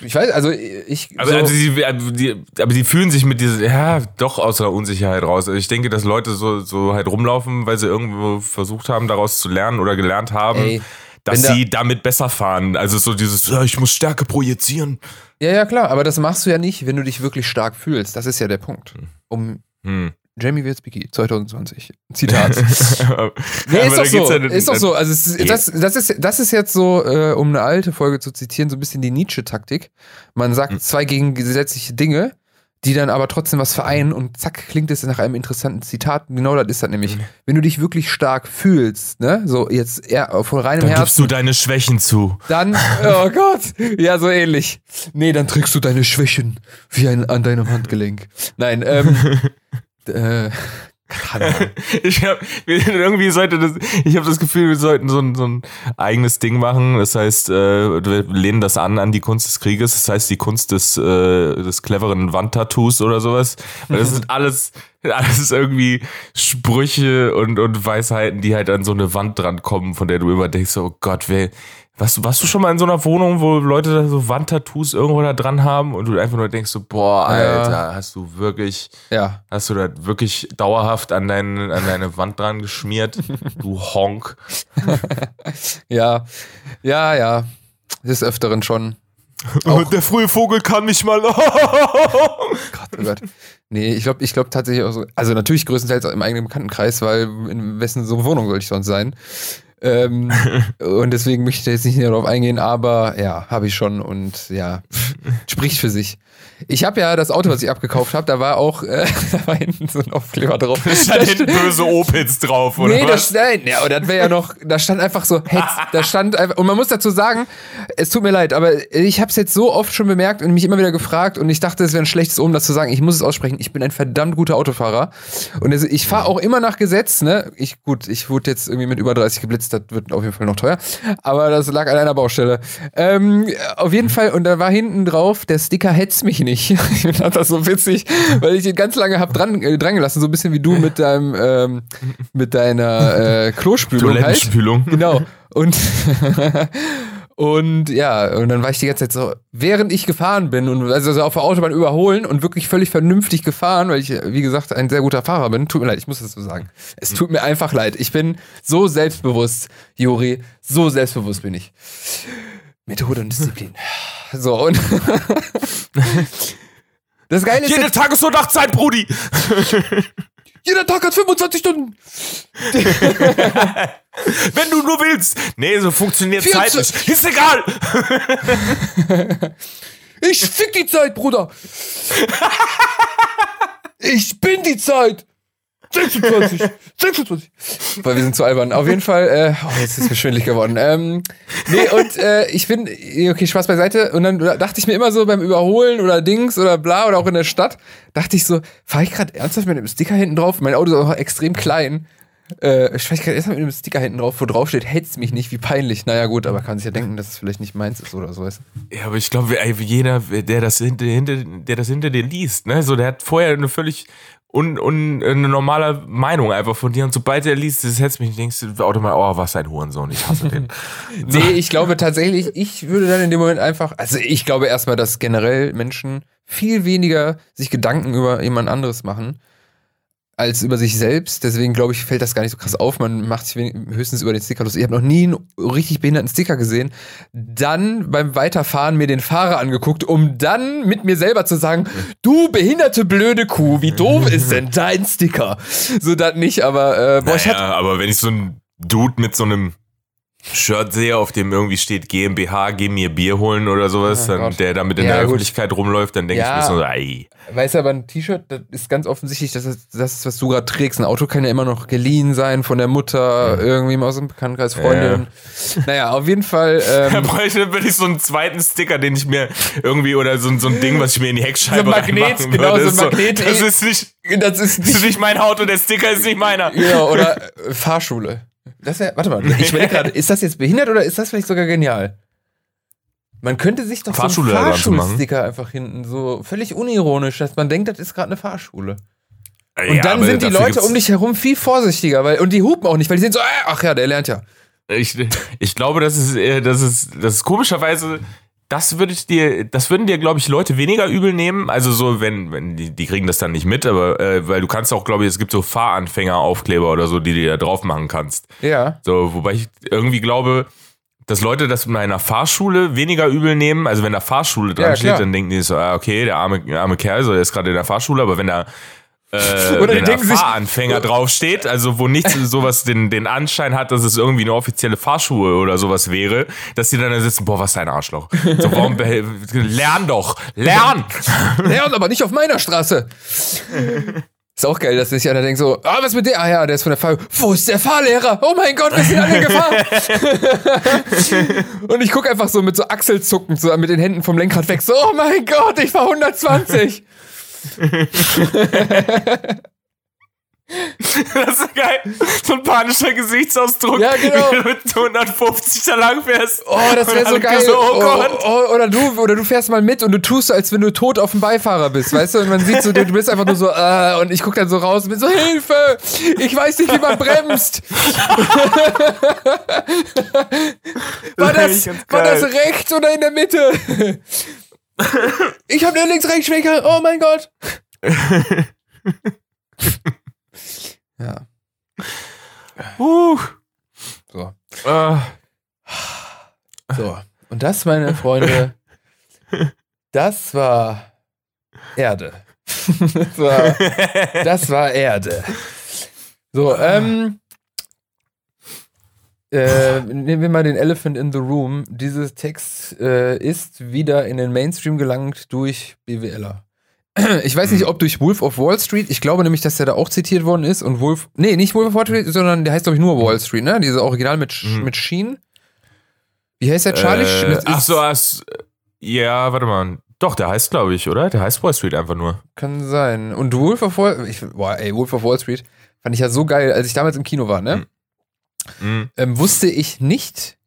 Ich weiß, also ich. Aber, so also die, also aber die fühlen sich mit dieser, ja, doch aus der Unsicherheit raus. Also ich denke, dass Leute so, so halt rumlaufen, weil sie irgendwo versucht haben, daraus zu lernen oder gelernt haben. Ey, dass sie damit besser fahren. Also so dieses, ja, ich muss Stärke projizieren. Ja, ja, klar, aber das machst du ja nicht, wenn du dich wirklich stark fühlst. Das ist ja der Punkt. Um hm. Jamie Witzbicki, 2020. Zitat. nee, ist doch so. Ja ist doch so. Also ist, das, das, ist, das ist jetzt so, äh, um eine alte Folge zu zitieren, so ein bisschen die Nietzsche-Taktik. Man sagt mhm. zwei gegensätzliche Dinge, die dann aber trotzdem was vereinen und zack, klingt es nach einem interessanten Zitat. Genau das ist das nämlich. Mhm. Wenn du dich wirklich stark fühlst, ne, so jetzt eher von reinem dann Herzen. Dann gibst du deine Schwächen zu. Dann, oh Gott, ja, so ähnlich. Nee, dann trägst du deine Schwächen wie ein, an deinem Handgelenk. Nein, ähm, äh, ich habe irgendwie sollte das, ich habe das Gefühl, wir sollten so ein, so ein eigenes Ding machen. Das heißt, äh, wir lehnen das an an die Kunst des Krieges. Das heißt, die Kunst des, äh, des cleveren Wandtattoos oder sowas. Weil das sind alles, alles irgendwie Sprüche und, und Weisheiten, die halt an so eine Wand dran kommen, von der du immer denkst, oh Gott, wer, warst, warst du schon mal in so einer Wohnung, wo Leute da so Wandtattoos irgendwo da dran haben und du einfach nur denkst so, boah, Alter, ja. hast du wirklich, ja. hast du da wirklich dauerhaft an, dein, an deine Wand dran geschmiert, du Honk. ja, ja, ja, des Öfteren schon. Auch der frühe Vogel kann mich mal. Oh Gott. Nee, ich glaube ich glaub tatsächlich auch so. Also natürlich größtenteils auch im eigenen Bekanntenkreis, weil in wessen so Wohnung soll ich sonst sein? Ähm, und deswegen möchte ich jetzt nicht darauf eingehen, aber ja, habe ich schon und ja, spricht für sich. Ich habe ja das Auto, was ich abgekauft habe, da war auch äh, da war hinten so ein Aufkleber drauf. Da stand hinten böse Opels drauf, oder? Nee, was? Das, nein, ja, und das wäre ja noch, da stand einfach so, Hetz, da stand einfach, und man muss dazu sagen, es tut mir leid, aber ich habe es jetzt so oft schon bemerkt und mich immer wieder gefragt und ich dachte, es wäre ein schlechtes Omen, das zu sagen. Ich muss es aussprechen, ich bin ein verdammt guter Autofahrer und also ich fahre auch immer nach Gesetz, ne? Ich, gut, ich wurde jetzt irgendwie mit über 30 geblitzt, das wird auf jeden Fall noch teuer, aber das lag an einer Baustelle. Ähm, auf jeden Fall, und da war hinten drauf, der Sticker hetzt mich nicht. ich fand das so witzig, weil ich ihn ganz lange hab dran, äh, dran gelassen, so ein bisschen wie du mit deinem, ähm, mit deiner äh, Klospülung. Halt. Genau. Und Und ja, und dann war ich die ganze Zeit so, während ich gefahren bin und also auf der Autobahn überholen und wirklich völlig vernünftig gefahren, weil ich, wie gesagt, ein sehr guter Fahrer bin. Tut mir leid, ich muss das so sagen. Es tut mir einfach leid. Ich bin so selbstbewusst, Juri. So selbstbewusst bin ich. Methode und Disziplin. So, und das Geile ist. Jede Tages- und Nachtzeit, Brudi! Jeder Tag hat 25 Stunden. Wenn du nur willst. Nee, so funktioniert Zeit nicht. Ist egal. ich fick die Zeit, Bruder. Ich bin die Zeit. 26, 26. Weil wir sind zu albern. Auf jeden Fall, äh, oh, jetzt ist es mir schwindelig geworden. Ähm, nee, und äh, ich bin, okay, Spaß beiseite. Und dann dachte ich mir immer so beim Überholen oder Dings oder bla oder auch in der Stadt, dachte ich so, fahre ich gerade ernsthaft mit einem Sticker hinten drauf? Mein Auto ist auch extrem klein. Äh, ich gerade erstmal mit einem Sticker hinten drauf, wo drauf steht, hältst mich nicht, wie peinlich. Naja, gut, aber kann sich ja denken, dass es vielleicht nicht meins ist oder so. Weißt Ja, aber ich glaube, jeder, der das hinter, hinter, der das hinter dir liest, ne, so, der hat vorher eine völlig und, und eine normale Meinung einfach von dir. Und sobald er liest, das hättest mich, denkst du automatisch, oh, was ein Hurensohn, ich hasse den. nee, ich glaube tatsächlich, ich würde dann in dem Moment einfach, also ich glaube erstmal, dass generell Menschen viel weniger sich Gedanken über jemand anderes machen, als über sich selbst. Deswegen glaube ich, fällt das gar nicht so krass auf. Man macht sich höchstens über den Sticker los. Ich habe noch nie einen richtig behinderten Sticker gesehen. Dann beim Weiterfahren mir den Fahrer angeguckt, um dann mit mir selber zu sagen, du behinderte blöde Kuh, wie doof ist denn dein Sticker? So das nicht, aber äh, boah, naja, ich hatte, aber wenn ich so ein Dude mit so einem Shirt sehe, auf dem irgendwie steht GmbH, geh mir Bier holen oder sowas, oh dann, der damit in ja, der gut. Öffentlichkeit rumläuft, dann denke ja, ich mir so, ey. Weißt du, aber ein T-Shirt, das ist ganz offensichtlich, das ist das, was du gerade trägst. Ein Auto kann ja immer noch geliehen sein von der Mutter, ja. irgendwie aus dem Bekanntenkreis, Freundin. Ja. Naja, auf jeden Fall. Ähm, da bräuchte würde ich so einen zweiten Sticker, den ich mir irgendwie, oder so, so ein Ding, was ich mir in die Heckscheibe so ein Magnet, genau, so ein Magnet. Das ist nicht, das ist nicht, das ist nicht mein Auto, der Sticker ist nicht meiner. Ja, oder Fahrschule. Das wär, warte mal, ich überlege gerade, ist das jetzt behindert oder ist das vielleicht sogar genial? Man könnte sich doch Fahrschule so einen Fahrschulsticker einfach hinten so völlig unironisch, dass man denkt, das ist gerade eine Fahrschule. Und ja, dann sind die Leute um dich herum viel vorsichtiger, weil und die hupen auch nicht, weil die sind so, äh, ach ja, der lernt ja. Ich, ich glaube, das ist, das ist, das ist komischerweise das würde ich dir, das würden dir, glaube ich, Leute weniger übel nehmen. Also so, wenn, wenn die, die kriegen das dann nicht mit, aber äh, weil du kannst auch, glaube ich, es gibt so Fahranfänger-Aufkleber oder so, die du da drauf machen kannst. Ja. So, wobei ich irgendwie glaube, dass Leute das in einer Fahrschule weniger übel nehmen. Also wenn da Fahrschule dran ja, steht, dann denken die so, ah, okay, der arme, arme Kerl, so, der ist gerade in der Fahrschule, aber wenn da äh, Oder wenn da Fahranfänger draufsteht, also wo nichts sowas den, den Anschein hat, dass es irgendwie eine offizielle Fahrschule oder sowas wäre, dass die dann da sitzen, boah, was ein Arschloch. So, warum lern doch, lern! Lern, aber nicht auf meiner Straße. Ist auch geil, dass sich einer denkt so, ah, was mit der? Ah ja, der ist von der Fahr. Wo ist der Fahrlehrer? Oh mein Gott, wir sind alle in Gefahr. und ich gucke einfach so mit so Achselzucken so mit den Händen vom Lenkrad weg. So, oh mein Gott, ich fahr 120. Das ist geil. So ein panischer Gesichtsausdruck, ja, genau. wie du mit 150 da lang fährst. Oh, das wäre so geil. So, oh oh, oh, oder, du, oder du fährst mal mit und du tust so, als wenn du tot auf dem Beifahrer bist, weißt du? Und man sieht so, du bist einfach nur so, äh, und ich guck dann so raus und bin so, Hilfe! Ich weiß nicht, wie man bremst. war, das, war das rechts oder in der Mitte? Ich habe eine Links-Rechts-Schwenker. Oh mein Gott. ja. Uh. So. Uh. So. Und das, meine Freunde, das war Erde. das, war, das war Erde. So, ähm, äh, nehmen wir mal den Elephant in the Room. Dieser Text äh, ist wieder in den Mainstream gelangt durch BWLer. Ich weiß nicht, ob durch Wolf of Wall Street. Ich glaube nämlich, dass der da auch zitiert worden ist. Und Wolf. Nee, nicht Wolf of Wall Street, sondern der heißt, glaube ich, nur Wall Street, ne? Diese Original mit, mhm. mit Sheen. Wie heißt der? Charlie? Äh, ach so, as, ja, warte mal. Doch, der heißt, glaube ich, oder? Der heißt Wall Street einfach nur. Kann sein. Und Wolf of Wall. Ich, boah, ey, Wolf of Wall Street fand ich ja so geil, als ich damals im Kino war, ne? Mhm. Mhm. Ähm, wusste ich nicht.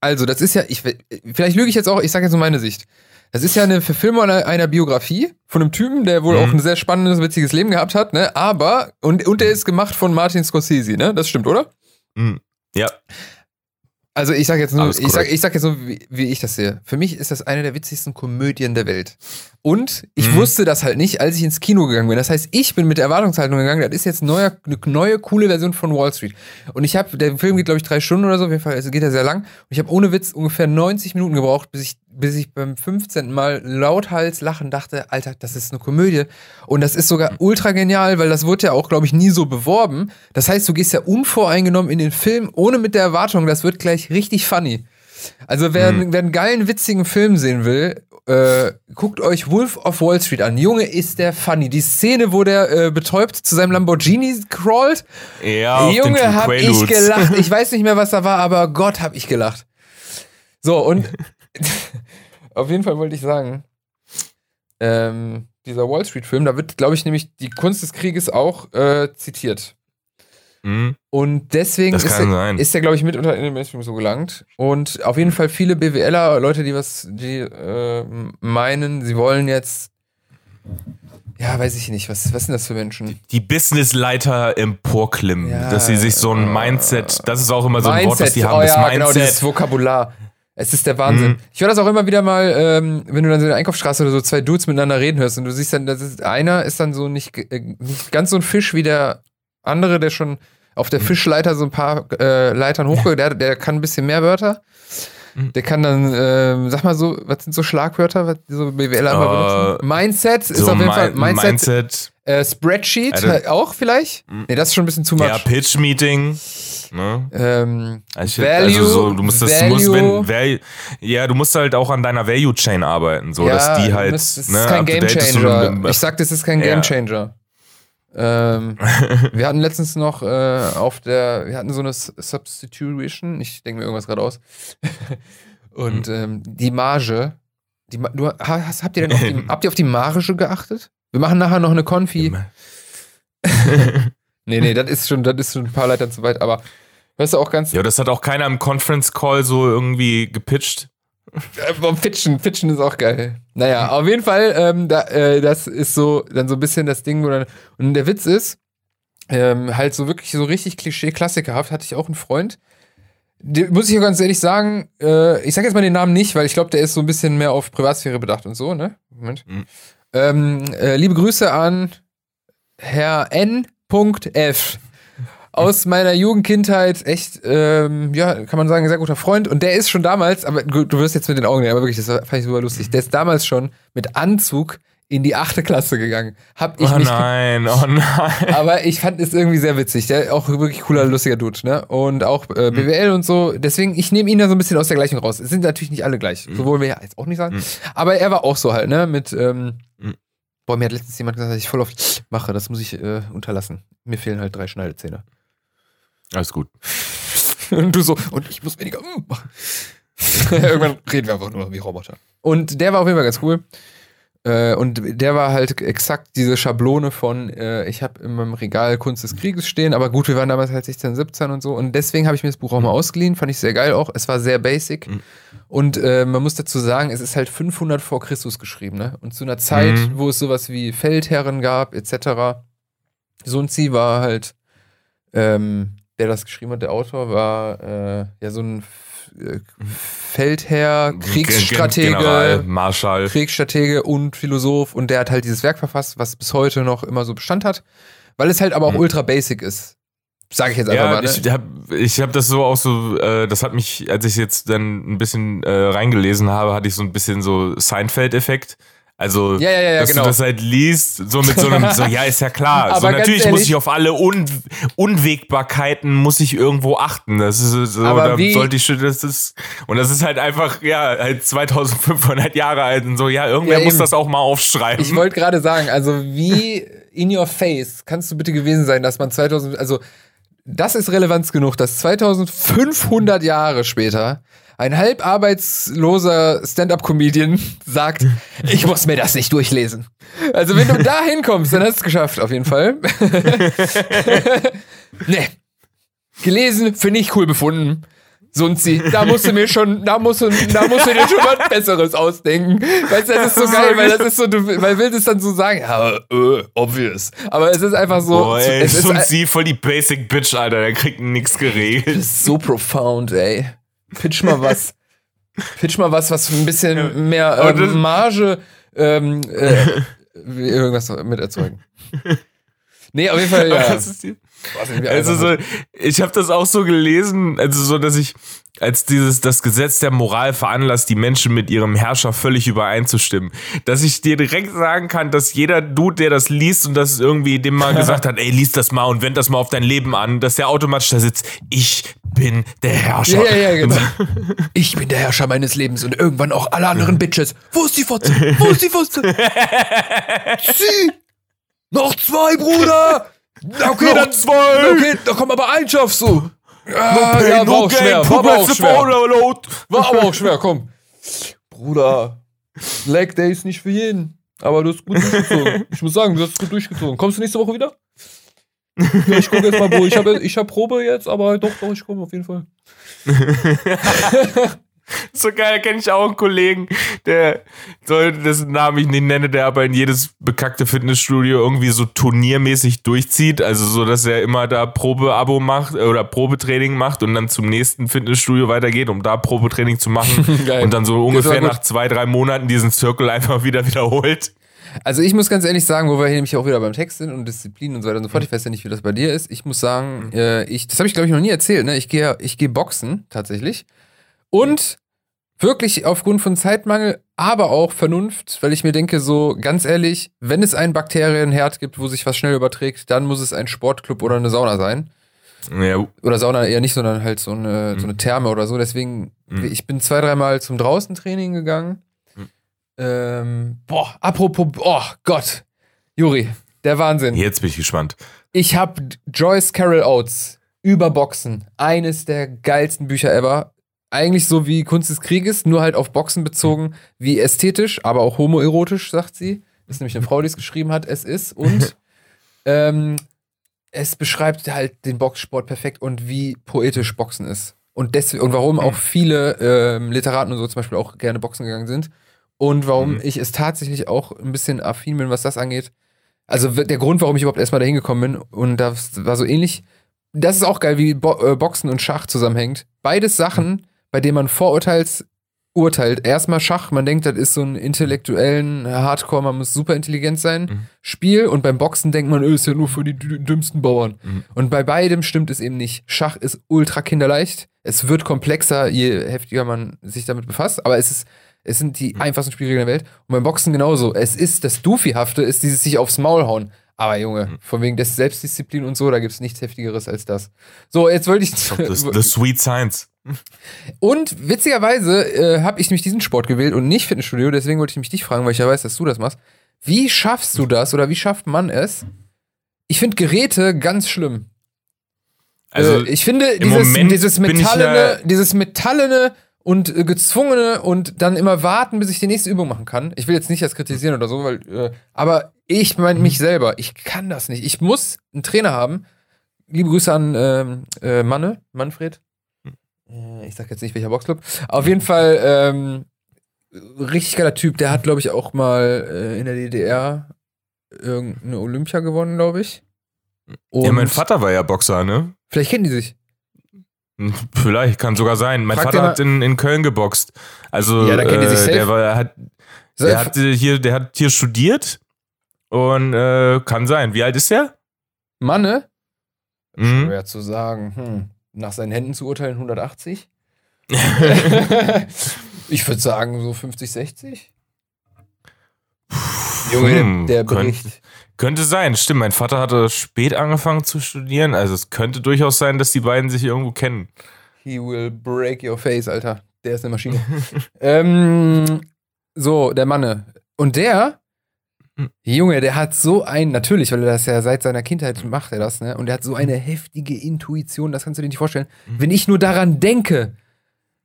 Also, das ist ja, ich, vielleicht lüge ich jetzt auch, ich sage jetzt nur meine Sicht. Das ist ja eine Verfilmung einer, einer Biografie von einem Typen, der wohl mhm. auch ein sehr spannendes, witziges Leben gehabt hat, ne? Aber, und, und der ist gemacht von Martin Scorsese, ne? Das stimmt, oder? Mhm. Ja. Also ich sag jetzt nur, ich sag, ich sag jetzt nur, wie, wie, ich das sehe. Für mich ist das eine der witzigsten Komödien der Welt. Und ich mhm. wusste das halt nicht, als ich ins Kino gegangen bin. Das heißt, ich bin mit der Erwartungshaltung gegangen, das ist jetzt neuer, eine neue, coole Version von Wall Street. Und ich habe, der Film geht, glaube ich, drei Stunden oder so, auf jeden Fall, also geht er sehr lang. Und ich habe ohne Witz ungefähr 90 Minuten gebraucht, bis ich, bis ich beim 15. Mal lauthals lachen dachte, Alter, das ist eine Komödie. Und das ist sogar ultra genial, weil das wurde ja auch, glaube ich, nie so beworben. Das heißt, du gehst ja unvoreingenommen in den Film, ohne mit der Erwartung, das wird gleich richtig funny. Also wer, mhm. wer einen geilen, witzigen Film sehen will äh, guckt euch Wolf of Wall Street an. Junge, ist der funny. Die Szene, wo der äh, betäubt zu seinem Lamborghini crawlt. Ja, Junge, hab ich gelacht. Ich weiß nicht mehr, was da war, aber Gott, hab ich gelacht. So, und auf jeden Fall wollte ich sagen, ähm, dieser Wall Street-Film, da wird, glaube ich, nämlich die Kunst des Krieges auch äh, zitiert. Mhm. Und deswegen ist er, ist er, glaube ich, mitunter in den Mainstream so gelangt. Und auf jeden Fall viele BWLer, Leute, die was, die äh, meinen, sie wollen jetzt, ja, weiß ich nicht, was, was sind das für Menschen? Die Businessleiter emporklimmen, ja, dass sie sich so ein Mindset, das ist auch immer so ein Mindset, Wort, das die haben, oh, das ja, Mindset. Genau, dieses Vokabular. Es ist der Wahnsinn. Mhm. Ich höre das auch immer wieder mal, ähm, wenn du dann so in der Einkaufsstraße oder so zwei Dudes miteinander reden hörst und du siehst dann, das ist, einer ist dann so nicht, äh, nicht ganz so ein Fisch wie der andere, der schon auf der mhm. Fischleiter so ein paar äh, Leitern hochgeht, der, der kann ein bisschen mehr Wörter. Mhm. Der kann dann, äh, sag mal so, was sind so Schlagwörter, was so BWLer uh, benutzen? Mindset ist so auf jeden Fall Mindset. Mindset äh, Spreadsheet also, auch vielleicht? Nee, das ist schon ein bisschen zu much. Ja, Pitch-Meeting. Ne? Ähm, also, Value, also so, du musst das, du musst, wenn, Value, ja, du musst halt auch an deiner Value Chain arbeiten, so ja, dass die halt. Das ist ne, kein Game Changer. Ich sag, das ist kein Game Changer. Ähm, wir hatten letztens noch äh, auf der, wir hatten so eine Substitution, ich denke mir irgendwas gerade aus. Und mhm. ähm, die Marge, die, du, hast, habt ihr denn auf die, habt ihr auf die Marge geachtet? Wir machen nachher noch eine Konfi. nee, nee, das ist schon, das ist schon ein paar Leitern zu weit, aber weißt du auch ganz. Ja, das hat auch keiner im Conference Call so irgendwie gepitcht. Vom Pitchen, Pitchen ist auch geil. Naja, auf jeden Fall, ähm, da, äh, das ist so dann so ein bisschen das Ding, wo dann, und der Witz ist, ähm, halt so wirklich so richtig Klischee-Klassikerhaft, hatte ich auch einen Freund, die, muss ich ganz ehrlich sagen, äh, ich sage jetzt mal den Namen nicht, weil ich glaube, der ist so ein bisschen mehr auf Privatsphäre bedacht und so, ne? Moment. Mhm. Ähm, äh, liebe Grüße an Herr N.F aus meiner Jugendkindheit echt, ähm, ja, kann man sagen, ein sehr guter Freund. Und der ist schon damals, aber du, wirst jetzt mit den Augen, aber wirklich, das fand ich super lustig. Der ist damals schon mit Anzug in die achte Klasse gegangen. Hab ich oh nicht nein, oh nein. Aber ich fand es irgendwie sehr witzig. Der auch wirklich cooler, lustiger Dude, ne? Und auch äh, BWL mhm. und so. Deswegen, ich nehme ihn da so ein bisschen aus der Gleichung raus. Es sind natürlich nicht alle gleich. Mhm. So wollen wir ja jetzt auch nicht sagen. Mhm. Aber er war auch so halt, ne? Mit, ähm, mhm. boah, mir hat letztens jemand gesagt, dass ich voll oft mache. Das muss ich äh, unterlassen. Mir fehlen halt drei Schneidezähne. Alles gut. und du so, und ich muss weniger machen. Irgendwann reden wir einfach nur wie Roboter. Und der war auf jeden Fall ganz cool. Äh, und der war halt exakt diese Schablone von, äh, ich habe in meinem Regal Kunst des Krieges stehen, aber gut, wir waren damals halt 16, 17 und so. Und deswegen habe ich mir das Buch auch mal mhm. ausgeliehen, fand ich sehr geil auch. Es war sehr basic. Mhm. Und äh, man muss dazu sagen, es ist halt 500 vor Christus geschrieben, ne? Und zu einer Zeit, mhm. wo es sowas wie Feldherren gab, etc. Sun Tzu war halt ähm, der das geschrieben hat, der Autor, war äh, ja so ein Feldherr, Kriegsstratege, General, Marschall. Kriegsstratege und Philosoph und der hat halt dieses Werk verfasst, was bis heute noch immer so Bestand hat, weil es halt aber auch mhm. ultra basic ist. Sag ich jetzt einfach ja, mal. Ne? Ich habe ich hab das so auch so, äh, das hat mich, als ich jetzt dann ein bisschen äh, reingelesen habe, hatte ich so ein bisschen so Seinfeld-Effekt. Also, ja, ja, ja, dass genau. du das halt liest, so mit so einem, so, ja, ist ja klar. so, natürlich muss ich auf alle Un Unwägbarkeiten muss ich irgendwo achten. Das ist so, aber da wie? sollte ich schon, das ist, und das ist halt einfach, ja, halt 2500 Jahre alt und so, ja, irgendwer muss das auch mal aufschreiben. Ich wollte gerade sagen, also wie in your face kannst du bitte gewesen sein, dass man 2000, also, das ist Relevanz genug, dass 2500 Jahre später ein halb arbeitsloser Stand-up-Comedian sagt, ich muss mir das nicht durchlesen. Also wenn du da hinkommst, dann hast du es geschafft, auf jeden Fall. nee. Gelesen, finde ich cool befunden. Sunzi, da musst du mir schon, da musst du, da musst du dir schon was Besseres ausdenken. Weißt du, das ist so geil, weil das ist so, du, weil will es dann so sagen, ja, äh, obvious. Aber es ist einfach so. Boah, ey, Sunzi, voll die Basic Bitch, Alter, der kriegt nix geregelt. Das ist so profound, ey. Pitch mal was. Pitch mal was, was ein bisschen mehr äh, Marge ähm, äh, irgendwas mit erzeugen. Nee, auf jeden Fall, ja. also so, ich habe das auch so gelesen, also so, dass ich als dieses das Gesetz der Moral veranlasst, die Menschen mit ihrem Herrscher völlig übereinzustimmen, dass ich dir direkt sagen kann, dass jeder Dude, der das liest und das irgendwie dem mal gesagt hat, ey, lies das mal und wend das mal auf dein Leben an, dass der automatisch da sitzt, ich bin der Herrscher. Ja, ja, ja, genau. ich bin der Herrscher meines Lebens und irgendwann auch alle anderen Bitches. Wo ist die Fotze? Wo ist die Fotze? Sie! Noch zwei, Bruder! Okay, Noch dann zwei! Okay, da komm aber ein schaffst du. Ah, no ja, war auch schwer. War aber auch schwer. War aber auch schwer, komm. Bruder, Leg Day ist nicht für jeden. Aber du hast gut durchgezogen. Ich muss sagen, du hast gut durchgezogen. Kommst du nächste Woche wieder? Ja, ich gucke jetzt mal, wo. Ich habe ich hab Probe jetzt, aber doch, doch, ich komme auf jeden Fall. So geil, kenne ich auch einen Kollegen, der soll dessen Namen ich nicht nenne, der aber in jedes bekackte Fitnessstudio irgendwie so turniermäßig durchzieht. Also so, dass er immer da Probeabo macht äh, oder Probetraining macht und dann zum nächsten Fitnessstudio weitergeht, um da Probetraining zu machen. und dann so ungefähr nach zwei, drei Monaten diesen Circle einfach wieder wiederholt. Also ich muss ganz ehrlich sagen, wo wir hier nämlich auch wieder beim Text sind und Disziplin und so weiter und so fort. Ich weiß ja nicht, wie das bei dir ist. Ich muss sagen, äh, ich, das habe ich glaube ich noch nie erzählt. Ne? Ich gehe, ich gehe boxen tatsächlich und wirklich aufgrund von Zeitmangel, aber auch Vernunft, weil ich mir denke, so ganz ehrlich, wenn es einen Bakterienherd gibt, wo sich was schnell überträgt, dann muss es ein Sportclub oder eine Sauna sein. Ja. Oder Sauna eher nicht, sondern halt so eine, mhm. so eine Therme oder so. Deswegen, mhm. ich bin zwei, dreimal zum Draußentraining gegangen. Mhm. Ähm, boah, apropos, oh Gott, Juri, der Wahnsinn. Jetzt bin ich gespannt. Ich habe Joyce Carol Oates über Boxen, eines der geilsten Bücher ever, eigentlich so wie Kunst des Krieges, nur halt auf Boxen bezogen, wie ästhetisch, aber auch homoerotisch, sagt sie. Das ist nämlich eine Frau, die es geschrieben hat, es ist. Und ähm, es beschreibt halt den Boxsport perfekt und wie poetisch Boxen ist. Und deswegen, und warum auch viele ähm, Literaten und so zum Beispiel auch gerne Boxen gegangen sind. Und warum mhm. ich es tatsächlich auch ein bisschen affin bin, was das angeht. Also der Grund, warum ich überhaupt erstmal dahin gekommen bin, und das war so ähnlich. Das ist auch geil, wie Bo äh, Boxen und Schach zusammenhängt. Beides Sachen, bei dem man Vorurteils urteilt. Erstmal Schach, man denkt, das ist so ein intellektuellen Hardcore, man muss super intelligent sein, mhm. Spiel. Und beim Boxen denkt man, öh, ist ja nur für die dümmsten Bauern. Mhm. Und bei beidem stimmt es eben nicht. Schach ist ultra kinderleicht. Es wird komplexer, je heftiger man sich damit befasst. Aber es ist, es sind die mhm. einfachsten Spielregeln der Welt. Und beim Boxen genauso. Es ist das Doofy-hafte, ist dieses sich aufs Maul hauen. Aber Junge, mhm. von wegen des Selbstdisziplin und so, da gibt es nichts Heftigeres als das. So, jetzt wollte ich. The Sweet Science. Und witzigerweise äh, habe ich nämlich diesen Sport gewählt und nicht Fitnessstudio, deswegen wollte ich mich dich fragen, weil ich ja weiß, dass du das machst. Wie schaffst du das oder wie schafft man es? Ich finde Geräte ganz schlimm. Also äh, ich finde dieses, dieses metallene, dieses metallene und äh, gezwungene und dann immer warten, bis ich die nächste Übung machen kann. Ich will jetzt nicht das kritisieren oder so, weil, äh, aber ich meine mich selber, ich kann das nicht. Ich muss einen Trainer haben. Liebe Grüße an ähm, äh, Manne, Manfred, äh, ich sag jetzt nicht welcher Boxclub. Auf jeden Fall ähm, richtig geiler Typ. Der hat, glaube ich, auch mal äh, in der DDR irgendeine Olympia gewonnen, glaube ich. Und ja, mein Vater war ja Boxer, ne? Vielleicht kennen die sich. Hm, vielleicht, kann sogar sein. Mein Frag Vater hat in, in Köln geboxt. Also, ja, da kennen die sich äh, safe. der war, hat, der hat hier, der hat hier studiert und äh, kann sein. Wie alt ist der? Manne? Mhm. Schwer zu sagen. Hm nach seinen Händen zu urteilen 180. ich würde sagen so 50, 60. Junge, hm, der Bericht. Könnte, könnte sein, stimmt. Mein Vater hatte spät angefangen zu studieren. Also es könnte durchaus sein, dass die beiden sich irgendwo kennen. He will break your face, Alter. Der ist eine Maschine. ähm, so, der Manne. Und der. Junge, der hat so ein, natürlich, weil er das ja seit seiner Kindheit macht, er das, ne? Und der hat so eine heftige Intuition, das kannst du dir nicht vorstellen. Mhm. Wenn ich nur daran denke,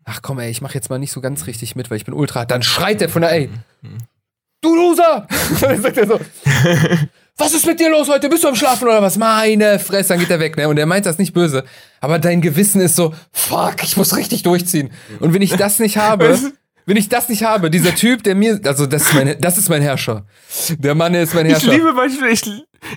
ach komm, ey, ich mach jetzt mal nicht so ganz richtig mit, weil ich bin Ultra, dann schreit er von der, ey, mhm. du Loser! dann sagt er so, was ist mit dir los heute? Bist du am Schlafen oder was? Meine Fresse, dann geht er weg, ne? Und er meint das nicht böse. Aber dein Gewissen ist so, fuck, ich muss richtig durchziehen. Und wenn ich das nicht habe, wenn ich das nicht habe, dieser Typ, der mir, also das ist mein, das ist mein Herrscher. Der Mann ist mein Herrscher. Ich liebe manchmal, ich,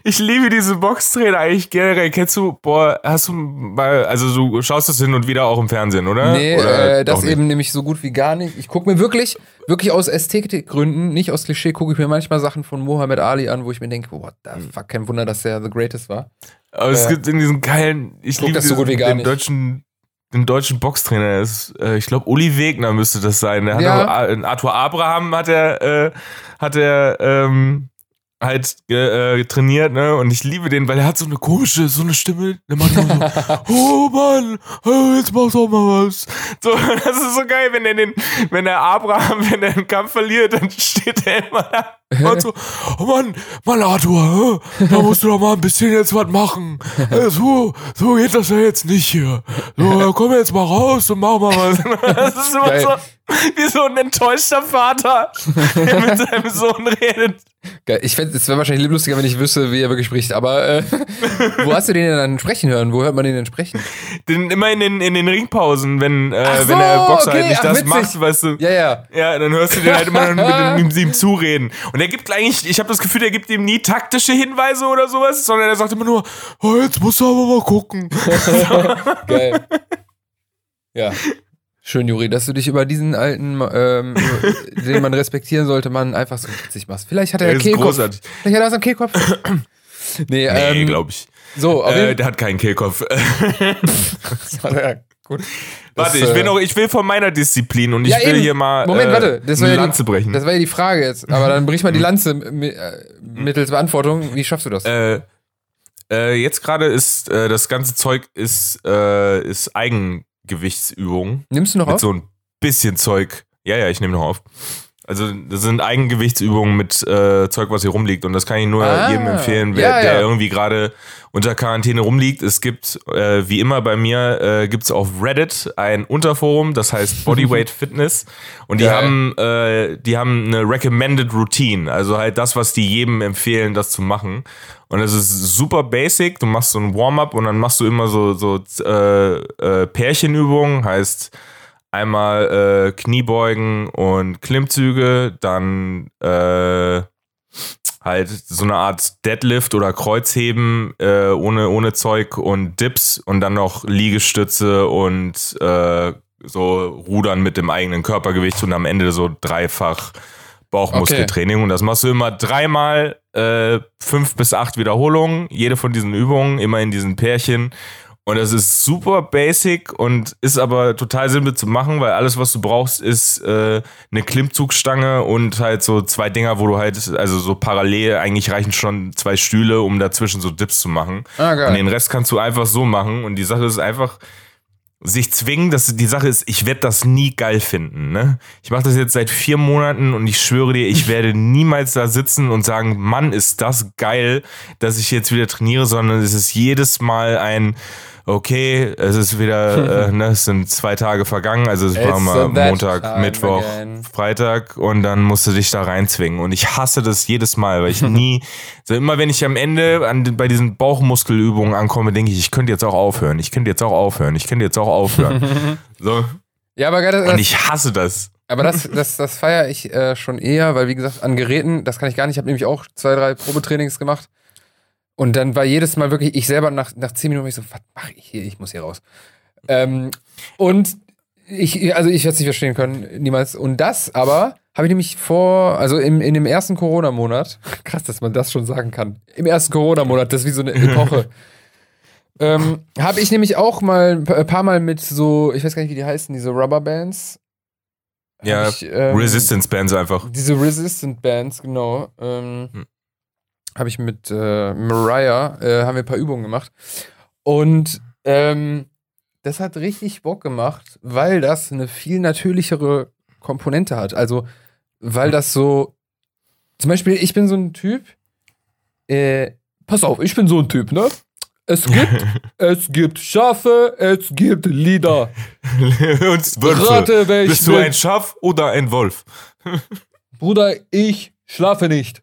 ich liebe diese Boxtrainer eigentlich generell. Kennst du, boah, hast du mal, also du schaust das hin und wieder auch im Fernsehen, oder? Nee, oder äh, das eben nämlich so gut wie gar nicht. Ich gucke mir wirklich, wirklich aus Ästhetikgründen, nicht aus Klischee, gucke ich mir manchmal Sachen von Mohammed Ali an, wo ich mir denke, what the fuck, kein Wunder, dass der the greatest war. Aber äh, es gibt in diesen geilen, ich liebe das so gut wie gar den nicht. deutschen den deutschen Boxtrainer ist, äh, ich glaube, Uli Wegner müsste das sein. Der hat ja. auch, Arthur Abraham hat er, äh, hat er ähm, halt äh, trainiert, ne? Und ich liebe den, weil er hat so eine komische, so eine Stimme. Der macht immer so, oh Mann, oh, jetzt mach doch mal was. So, das ist so geil, wenn er den, wenn der Abraham, wenn er einen Kampf verliert, dann steht er immer da Und so, oh Mann, Mann, Arthur, da musst du doch mal ein bisschen jetzt was machen. So, so geht das ja jetzt nicht hier. So, komm jetzt mal raus und mach mal was. Das ist immer Geil. so wie so ein enttäuschter Vater, der mit seinem Sohn redet. Geil. Ich fände, es wäre wahrscheinlich lustiger, wenn ich wüsste, wie er wirklich spricht. Aber äh, wo hast du den denn dann sprechen hören? Wo hört man den denn sprechen? Den, immer in den, in den Ringpausen, wenn, äh, so, wenn der Boxer okay, halt nicht ach, das witzig. macht, weißt du. Ja, ja. Ja, dann hörst du den halt immer mit, mit ihm zureden. Und er gibt eigentlich, ich habe das Gefühl, der gibt ihm nie taktische Hinweise oder sowas, sondern er sagt immer nur, oh, jetzt musst du aber mal gucken. Geil. Ja. Schön, Juri, dass du dich über diesen alten, ähm, den man respektieren sollte, man einfach so witzig machst. Vielleicht hat er ja Kehlkopf. Großartig. Vielleicht hat er was am Kehlkopf. nee, nee ähm, glaube ich. So, äh, der hat keinen Kehlkopf. gut. Warte, ich will äh, noch, ich will von meiner Disziplin und ich ja, will hier mal Moment, äh, warte, das eine Lanze die, brechen. Das war ja die Frage jetzt. Aber dann brich mal die Lanze äh, mittels Beantwortung. Wie schaffst du das? Äh, äh, jetzt gerade ist äh, das ganze Zeug ist, ist Eigen Gewichtsübungen. Nimmst du noch mit auf? so ein bisschen Zeug. Ja, ja, ich nehme noch auf. Also das sind Eigengewichtsübungen mit äh, Zeug, was hier rumliegt. Und das kann ich nur ah, jedem empfehlen, wer, ja, ja. der irgendwie gerade unter Quarantäne rumliegt. Es gibt, äh, wie immer bei mir, äh, gibt es auf Reddit ein Unterforum, das heißt Bodyweight Fitness. Und die ja. haben, äh, die haben eine Recommended Routine. Also halt das, was die jedem empfehlen, das zu machen. Und es ist super basic. Du machst so ein Warm-up und dann machst du immer so, so äh, äh, Pärchenübungen, heißt einmal äh, Kniebeugen und Klimmzüge, dann äh, halt so eine Art Deadlift oder Kreuzheben äh, ohne, ohne Zeug und Dips und dann noch Liegestütze und äh, so Rudern mit dem eigenen Körpergewicht und am Ende so dreifach Bauchmuskeltraining. Okay. Und das machst du immer dreimal, äh, fünf bis acht Wiederholungen, jede von diesen Übungen, immer in diesen Pärchen. Und das ist super basic und ist aber total simpel zu machen, weil alles, was du brauchst, ist äh, eine Klimmzugstange und halt so zwei Dinger, wo du halt, also so parallel, eigentlich reichen schon zwei Stühle, um dazwischen so Dips zu machen. Ah. Und den Rest kannst du einfach so machen. Und die Sache ist einfach, sich zwingen, dass die Sache ist, ich werde das nie geil finden. Ne? Ich mache das jetzt seit vier Monaten und ich schwöre dir, ich werde niemals da sitzen und sagen, Mann, ist das geil, dass ich jetzt wieder trainiere, sondern es ist jedes Mal ein okay, es ist wieder, äh, ne, es sind zwei Tage vergangen, also es war mal Montag, Mittwoch, again. Freitag und dann musst du dich da reinzwingen. Und ich hasse das jedes Mal, weil ich nie, so immer wenn ich am Ende an, bei diesen Bauchmuskelübungen ankomme, denke ich, ich könnte jetzt auch aufhören, ich könnte jetzt auch aufhören, ich könnte jetzt auch aufhören. so. Ja, aber gerade. Und ich hasse das. Aber das, das, das feiere ich äh, schon eher, weil wie gesagt, an Geräten, das kann ich gar nicht. Ich habe nämlich auch zwei, drei Probetrainings gemacht. Und dann war jedes Mal wirklich, ich selber nach, nach zehn Minuten ich so, was mache ich hier? Ich muss hier raus. Ähm, und ich, also ich werde es nicht verstehen können, niemals. Und das aber habe ich nämlich vor, also im, in dem ersten Corona-Monat, krass, dass man das schon sagen kann, im ersten Corona-Monat, das ist wie so eine Epoche, ähm, habe ich nämlich auch mal ein paar Mal mit so, ich weiß gar nicht, wie die heißen, diese Rubber-Bands. Ja, ich, ähm, Resistance-Bands einfach. Diese Resistance-Bands, genau. Ähm, hm habe ich mit äh, Mariah, äh, haben wir ein paar Übungen gemacht. Und ähm, das hat richtig Bock gemacht, weil das eine viel natürlichere Komponente hat. Also, weil das so, zum Beispiel, ich bin so ein Typ, äh, pass auf, ich bin so ein Typ, ne? Es gibt, es gibt Schafe, es gibt Lieder. Und Wölfe. Rate, Bist du ein Schaf oder ein Wolf? Bruder, ich schlafe nicht.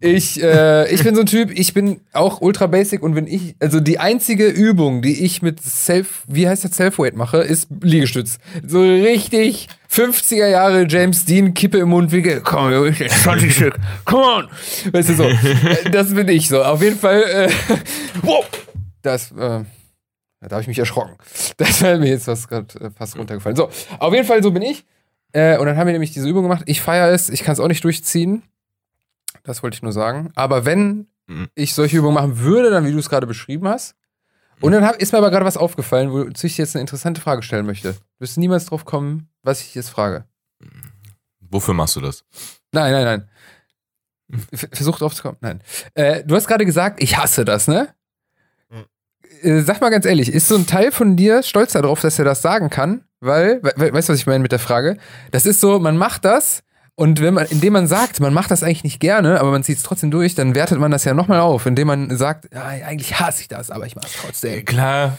Ich, äh, ich bin so ein Typ, ich bin auch ultra basic und wenn ich, also die einzige Übung, die ich mit Self, wie heißt das, Selfweight mache, ist Liegestütz. So richtig 50er Jahre James Dean, Kippe im Mund, wie, komm, 20 Stück, come on. Weißt du so, äh, das bin ich so. Auf jeden Fall, äh, wow, das, äh, da habe ich mich erschrocken. Das wäre mir jetzt was gerade äh, fast runtergefallen. So, auf jeden Fall, so bin ich. Äh, und dann haben wir nämlich diese Übung gemacht. Ich feiere es, ich kann es auch nicht durchziehen. Das wollte ich nur sagen. Aber wenn mhm. ich solche Übungen machen würde, dann wie du es gerade beschrieben hast. Und dann hab, ist mir aber gerade was aufgefallen, wozu ich jetzt eine interessante Frage stellen möchte. Du wirst niemals drauf kommen, was ich jetzt frage. Wofür machst du das? Nein, nein, nein. Versuch drauf zu kommen. Nein. Äh, du hast gerade gesagt, ich hasse das, ne? Mhm. Äh, sag mal ganz ehrlich, ist so ein Teil von dir stolz darauf, dass er das sagen kann? Weil, we weißt du, was ich meine mit der Frage? Das ist so, man macht das, Und wenn man, indem man sagt, man macht das eigentlich nicht gerne, aber man zieht es trotzdem durch, dann wertet man das ja nochmal auf, indem man sagt, ja, eigentlich hasse ich das, aber ich mache es trotzdem. Klar,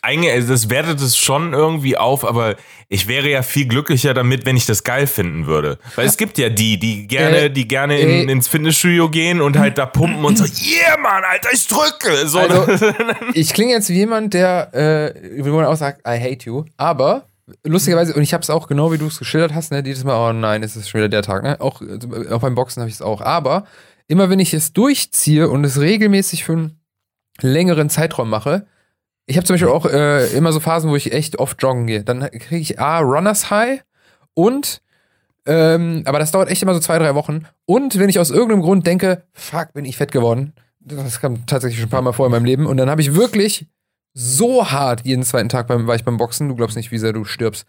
eigentlich, also das wertet es schon irgendwie auf, aber ich wäre ja viel glücklicher damit, wenn ich das geil finden würde. Weil es gibt ja die, die gerne, äh, die gerne in, äh, ins Fitnessstudio gehen und halt da pumpen und so, yeah, Mann, Alter, ich drücke. So. Also, ich klinge jetzt wie jemand, der, äh, wie man auch sagt, I hate you, aber lustigerweise, und ich habe es auch genau wie du es geschildert hast, ne, jedes Mal, oh nein, es ist schon wieder der Tag, ne? Auch, auch beim Boxen habe ich es auch. Aber immer wenn ich es durchziehe und es regelmäßig für einen längeren Zeitraum mache, ich habe zum Beispiel auch äh, immer so Phasen, wo ich echt oft joggen gehe. Dann kriege ich A, Runners High und, ähm, aber das dauert echt immer so zwei, drei Wochen. Und wenn ich aus irgendeinem Grund denke, fuck, bin ich fett geworden. Das kam tatsächlich schon ein paar Mal vor in meinem Leben. Und dann habe ich wirklich so hart jeden zweiten Tag beim, war ich beim Boxen. Du glaubst nicht, wie sehr du stirbst.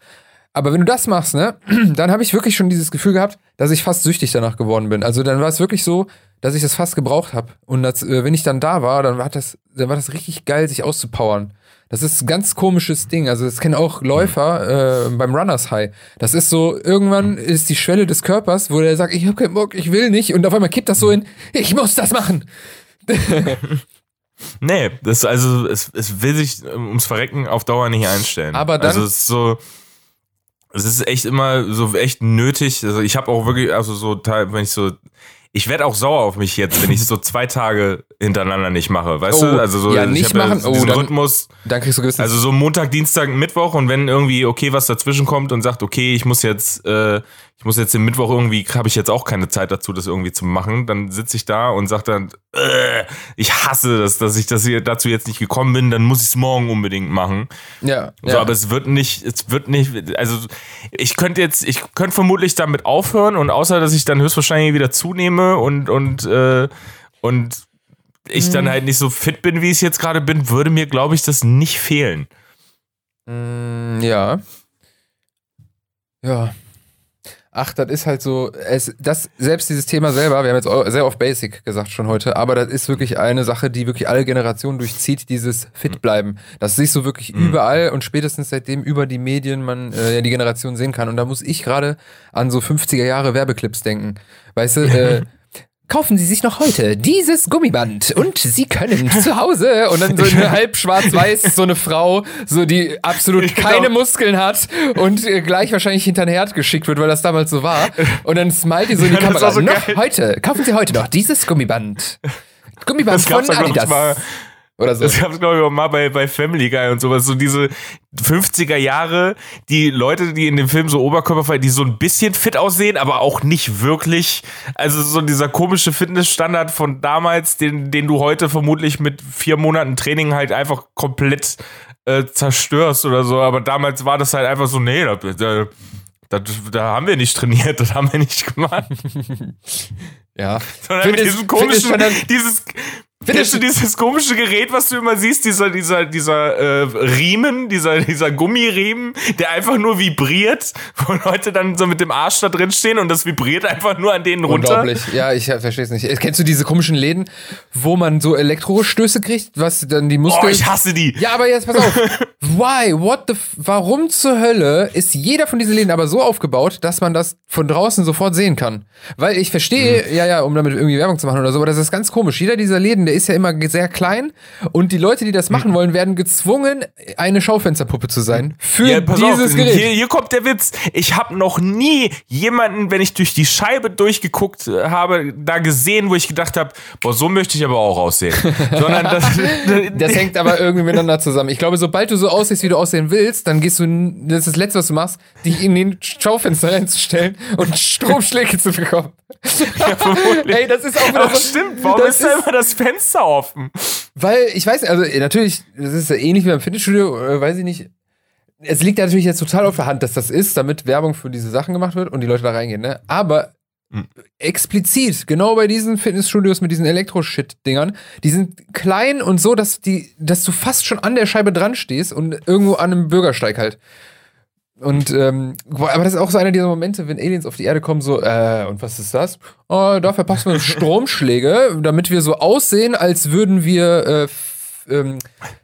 Aber wenn du das machst, ne, dann habe ich wirklich schon dieses Gefühl gehabt, dass ich fast süchtig danach geworden bin. Also dann war es wirklich so, dass ich das fast gebraucht habe. Und das, äh, wenn ich dann da war, dann war das, dann war das richtig geil, sich auszupowern. Das ist ein ganz komisches Ding. Also das kennen auch Läufer äh, beim Runners High. Das ist so, irgendwann ist die Schwelle des Körpers, wo der sagt, ich habe keinen Bock, ich will nicht. Und auf einmal kippt das so in, ich muss das machen. nee, das also es, es will sich ums Verrecken auf Dauer nicht einstellen. Aber dann, also es ist so, es ist echt immer so echt nötig. Also ich habe auch wirklich, also so, wenn ich so ich werde auch sauer auf mich jetzt, wenn ich es so zwei Tage hintereinander nicht mache. Weißt oh, du? Also so ja, nicht machen. Ja oh, dann, Rhythmus. Dann kriegst du gewissen. Also so Montag, Dienstag, Mittwoch und wenn irgendwie okay was dazwischen kommt und sagt, okay, ich muss jetzt äh, ich muss jetzt den Mittwoch irgendwie, habe ich jetzt auch keine Zeit dazu, das irgendwie zu machen. Dann sitze ich da und sage dann, äh, ich hasse das, dass ich das hier dazu jetzt nicht gekommen bin, dann muss ich es morgen unbedingt machen. Ja, so, ja. Aber es wird nicht, es wird nicht, also ich könnte jetzt, ich könnte vermutlich damit aufhören und außer, dass ich dann höchstwahrscheinlich wieder zunehme und, und, äh, und ich mhm. dann halt nicht so fit bin, wie ich es jetzt gerade bin, würde mir, glaube ich, das nicht fehlen. Mm, ja. Ja, ach, das ist halt so, es, das, selbst dieses Thema selber, wir haben jetzt sehr oft Basic gesagt schon heute, aber das ist wirklich eine Sache, die wirklich alle Generationen durchzieht, dieses fit bleiben. Das siehst du wirklich mhm. überall und spätestens seitdem über die Medien man äh, die Generation sehen kann. Und da muss ich gerade an so 50er Jahre Werbeclips denken. Weißt du, äh, kaufen Sie sich noch heute dieses Gummiband und Sie können zu Hause und dann so eine halb schwarz-weiß so eine Frau, so die absolut genau. keine Muskeln hat und äh, gleich wahrscheinlich hinter den Herd geschickt wird, weil das damals so war. Und dann smilet die so in die ja, Kamera. So noch heute, kaufen Sie heute noch dieses Gummiband. Gummiband von Adidas. Oder so. Das gab es, glaube ich, auch mal bei, bei Family Guy und sowas. So diese 50er Jahre, die Leute, die in dem Film so Oberkörperfrei, die so ein bisschen fit aussehen, aber auch nicht wirklich. Also so dieser komische Fitnessstandard von damals, den, den du heute vermutlich mit vier Monaten Training halt einfach komplett äh, zerstörst oder so. Aber damals war das halt einfach so, nee, da, da, da, da haben wir nicht trainiert, das haben wir nicht gemacht. ja. Sondern mit diesem komischen, dieses, Findest du dieses komische Gerät, was du immer siehst, dieser, dieser, dieser äh, Riemen, dieser, dieser Gummiriemen, der einfach nur vibriert, wo Leute dann so mit dem Arsch da drin stehen und das vibriert einfach nur an denen runter? Unglaublich. Ja, ich verstehe es nicht. Kennst du diese komischen Läden, wo man so Elektrostöße kriegt, was dann die Muskeln... Oh, ich hasse die! Ja, aber jetzt pass auf. Why? What the... F Warum zur Hölle ist jeder von diesen Läden aber so aufgebaut, dass man das von draußen sofort sehen kann? Weil ich verstehe, hm. ja, ja, um damit irgendwie Werbung zu machen oder so, aber das ist ganz komisch. Jeder dieser Läden, der ist ja immer sehr klein und die Leute, die das machen wollen, werden gezwungen, eine Schaufensterpuppe zu sein für ja, dieses auf, Gerät. Hier, hier, kommt der Witz. Ich habe noch nie jemanden, wenn ich durch die Scheibe durchgeguckt äh, habe, da gesehen, wo ich gedacht habe, boah, so möchte ich aber auch aussehen. Sondern das, das hängt aber irgendwie miteinander zusammen. Ich glaube, sobald du so aussiehst, wie du aussehen willst, dann gehst du, das ist das Letzte, was du machst, dich in den Schaufenster reinzustellen und Stromschläge zu bekommen. Ja, Ey, das ist auch wieder Ach, so, stimmt. Warum ist da immer das Fenster offen? Weil, ich weiß also natürlich, das ist ja ähnlich wie beim Fitnessstudio, äh, weiß ich nicht. Es liegt natürlich jetzt total auf der Hand, dass das ist, damit Werbung für diese Sachen gemacht wird und die Leute da reingehen, ne? Aber hm. explizit, genau bei diesen Fitnessstudios mit diesen Elektro-Shit-Dingern, die sind klein und so, dass die, dass du fast schon an der Scheibe dran stehst und irgendwo an einem Bürgersteig halt. Und, ähm, aber das ist auch so einer dieser Momente, wenn Aliens auf die Erde kommen, so, äh, und was ist das? Oh, da verpassen wir Stromschläge, damit wir so aussehen, als würden wir, äh, ähm,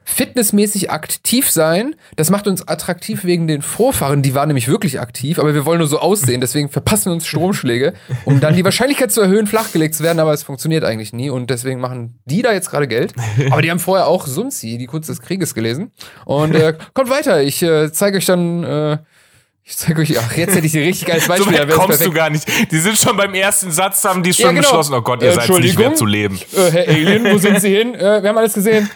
fitnessmäßig aktiv sein. Das macht uns attraktiv wegen den Vorfahren. Die waren nämlich wirklich aktiv, aber wir wollen nur so aussehen. Deswegen verpassen wir uns Stromschläge, um dann die Wahrscheinlichkeit zu erhöhen, flachgelegt zu werden. Aber es funktioniert eigentlich nie. Und deswegen machen die da jetzt gerade Geld. Aber die haben vorher auch Sunzi, die Kunst des Krieges, gelesen. Und äh, kommt weiter. Ich äh, zeige euch dann. Äh, ich zeig euch, ach, jetzt hätte ich ein richtig geiles Beispiel. so weit kommst du gar nicht. Die sind schon beim ersten Satz, haben die schon ja, genau. beschlossen, oh Gott, ihr äh, seid nicht wert zu leben. Äh, Herr Alien, wo sind Sie hin? Äh, wir haben alles gesehen.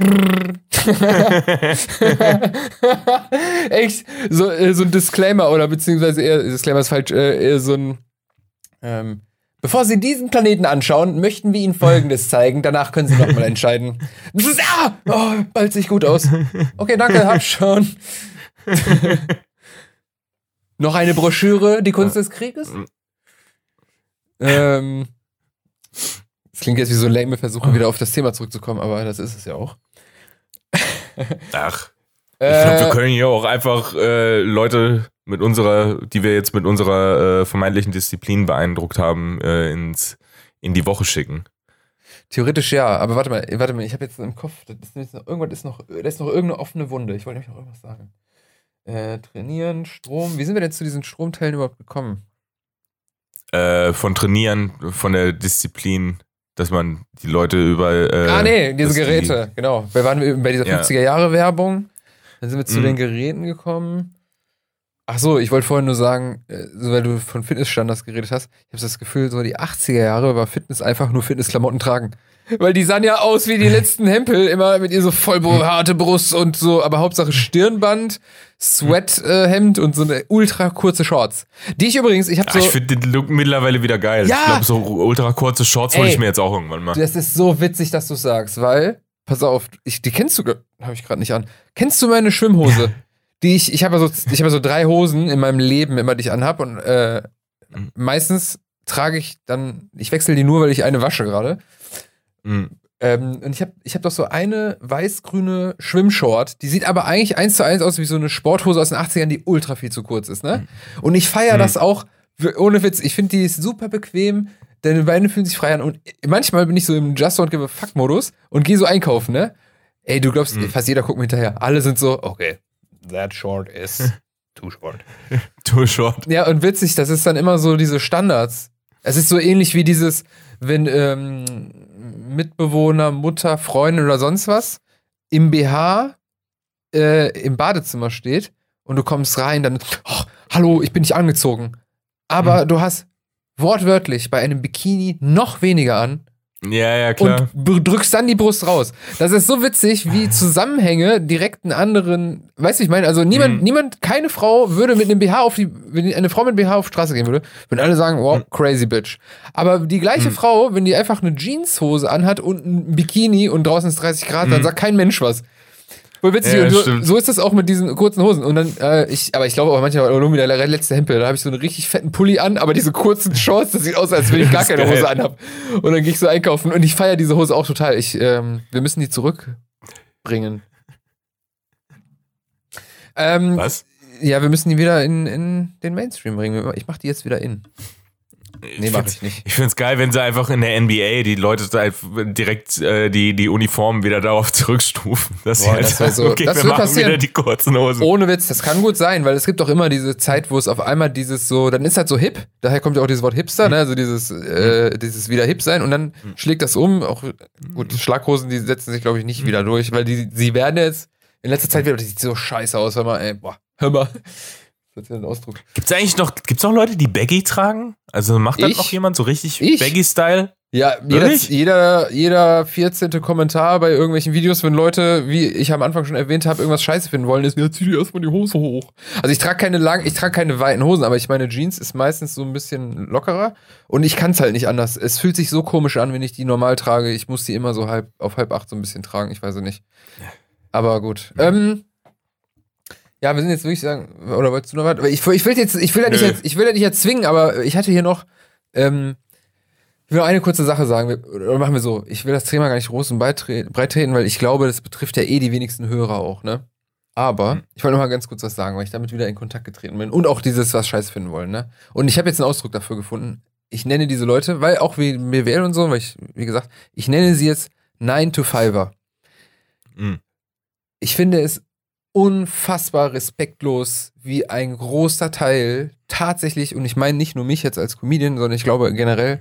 Echt, so, äh, so ein Disclaimer oder beziehungsweise eher, Disclaimer ist falsch, äh, eher so ein, ähm, Bevor Sie diesen Planeten anschauen, möchten wir Ihnen Folgendes zeigen. Danach können Sie nochmal entscheiden. Ah, oh, bald sich gut aus. Okay, danke, hab schon. Noch eine Broschüre, die Kunst des Krieges? ähm, das klingt jetzt wie so lame Versuche, wieder auf das Thema zurückzukommen, aber das ist es ja auch. Ach. Ich glaube, wir äh, können hier auch einfach äh, Leute mit unserer, die wir jetzt mit unserer äh, vermeintlichen Disziplin beeindruckt haben, äh, ins, in die Woche schicken. Theoretisch ja, aber warte mal, warte mal, ich habe jetzt im Kopf, ist noch, irgendwas ist noch, da ist noch irgendeine offene Wunde. Ich wollte nämlich noch irgendwas sagen. Äh, trainieren, Strom. Wie sind wir denn zu diesen Stromteilen überhaupt gekommen? Äh, von Trainieren, von der Disziplin, dass man die Leute überall. Äh, ah, nee, diese Geräte, die, genau. Wir waren bei dieser ja. 50er-Jahre-Werbung. Dann sind wir zu mhm. den Geräten gekommen. Ach so, ich wollte vorhin nur sagen, äh, weil du von Fitnessstandards geredet hast, ich habe das Gefühl, so die 80er Jahre war Fitness einfach nur Fitnessklamotten tragen. Weil die sahen ja aus wie die letzten Hempel, immer mit ihr so voll harte Brust und so, aber Hauptsache Stirnband, Sweathemd äh, und so eine ultra kurze Shorts. Die ich übrigens, ich habe so. ich finde den Look mittlerweile wieder geil. Ja, ich glaube, so ultra kurze Shorts hole ich mir jetzt auch irgendwann mal. Das ist so witzig, dass du sagst, weil, pass auf, ich, die kennst du, habe ich gerade nicht an. Kennst du meine Schwimmhose? die ich, ich habe ja so, ich habe so drei Hosen in meinem Leben immer, die ich anhab und äh, mhm. meistens trage ich dann, ich wechsle die nur, weil ich eine wasche gerade. Mhm. Ähm, und ich habe ich hab doch so eine weiß-grüne Schwimmshort, die sieht aber eigentlich eins zu eins aus wie so eine Sporthose aus den 80ern, die ultra viel zu kurz ist, ne? Mhm. Und ich feiere mhm. das auch, ohne Witz, ich finde die ist super bequem, deine Beine fühlen sich frei an und manchmal bin ich so im Just Don't Give a Fuck-Modus und gehe so einkaufen, ne? Ey, du glaubst, mhm. fast jeder guckt mir hinterher. Alle sind so, okay, that short is too short. too short. Ja, und witzig, das ist dann immer so diese Standards. Es ist so ähnlich wie dieses, wenn ähm, Mitbewohner, Mutter, Freundin oder sonst was im BH äh, im Badezimmer steht und du kommst rein, dann, oh, hallo, ich bin nicht angezogen. Aber mhm. du hast wortwörtlich bei einem Bikini noch weniger an ja, ja, klar. Und drückst dann die Brust raus. Das ist so witzig, wie Zusammenhänge direkt einen anderen, weißt du, ich meine, also niemand, mhm. niemand, keine Frau würde mit einem BH auf die, wenn eine Frau mit einem BH auf die Straße gehen würde, würden alle sagen, wow, mhm. crazy bitch. Aber die gleiche mhm. Frau, wenn die einfach eine Jeanshose anhat und ein Bikini und draußen ist 30 Grad, dann mhm. sagt kein Mensch was. Voll witzig. Ja, so, so, ist das auch mit diesen kurzen Hosen. Und dann, äh, ich, aber ich glaube auch manchmal nur wieder der letzte Hempel. Da habe ich so einen richtig fetten Pulli an, aber diese kurzen Shorts, das sieht aus, als wenn ich gar keine Hose anhab. Und dann gehe ich so einkaufen und ich feiere diese Hose auch total. Ich, ähm, wir müssen die zurückbringen. Ähm, Was? Ja, wir müssen die wieder in, in den Mainstream bringen. Ich mache die jetzt wieder in. Nee, mach ich nicht. Ich finde es geil, wenn sie einfach in der NBA die Leute direkt äh, die, die Uniformen wieder darauf zurückstufen. Dass Boah, das halt, so, okay, das wir wird passieren. wieder die kurzen Hosen. Ohne Witz, das kann gut sein, weil es gibt doch immer diese Zeit, wo es auf einmal dieses so, dann ist halt so hip, daher kommt ja auch dieses Wort Hipster, mhm. ne? also dieses, äh, dieses wieder hip sein und dann mhm. schlägt das um. Auch gut, Schlaghosen, die setzen sich, glaube ich, nicht mhm. wieder durch, weil die, sie werden jetzt in letzter Zeit wieder, das sieht so scheiße aus, hör mal, ey, boah, hör mal speziellen Ausdruck. Gibt es eigentlich noch, gibt's noch Leute, die Baggy tragen? Also macht das noch jemand so richtig Baggy-Style? Ja, jeder, jeder, jeder 14. Kommentar bei irgendwelchen Videos, wenn Leute, wie ich am Anfang schon erwähnt habe, irgendwas scheiße finden wollen, ist, ja, zieh dir erstmal die Hose hoch. Also ich trage keine lang, ich trage keine weiten Hosen, aber ich meine, Jeans ist meistens so ein bisschen lockerer und ich kann es halt nicht anders. Es fühlt sich so komisch an, wenn ich die normal trage. Ich muss die immer so halb auf halb acht so ein bisschen tragen, ich weiß es nicht. Aber gut. Ähm, ja, wir sind jetzt wirklich sagen, oder wolltest du noch was? Ich, ich will jetzt, ich will ja nicht, jetzt, ich will ja nicht erzwingen, aber ich hatte hier noch, ähm, ich will noch eine kurze Sache sagen, oder machen wir so, ich will das Thema gar nicht groß und breit treten, weil ich glaube, das betrifft ja eh die wenigsten Hörer auch, ne? Aber mhm. ich wollte noch mal ganz kurz was sagen, weil ich damit wieder in Kontakt getreten bin und auch dieses was Scheiß finden wollen, ne? Und ich habe jetzt einen Ausdruck dafür gefunden. Ich nenne diese Leute, weil auch wie BWL und so, weil ich, wie gesagt, ich nenne sie jetzt 9 to 5er. Mhm. Ich finde es unfassbar respektlos, wie ein großer Teil tatsächlich, und ich meine nicht nur mich jetzt als Comedian, sondern ich glaube generell,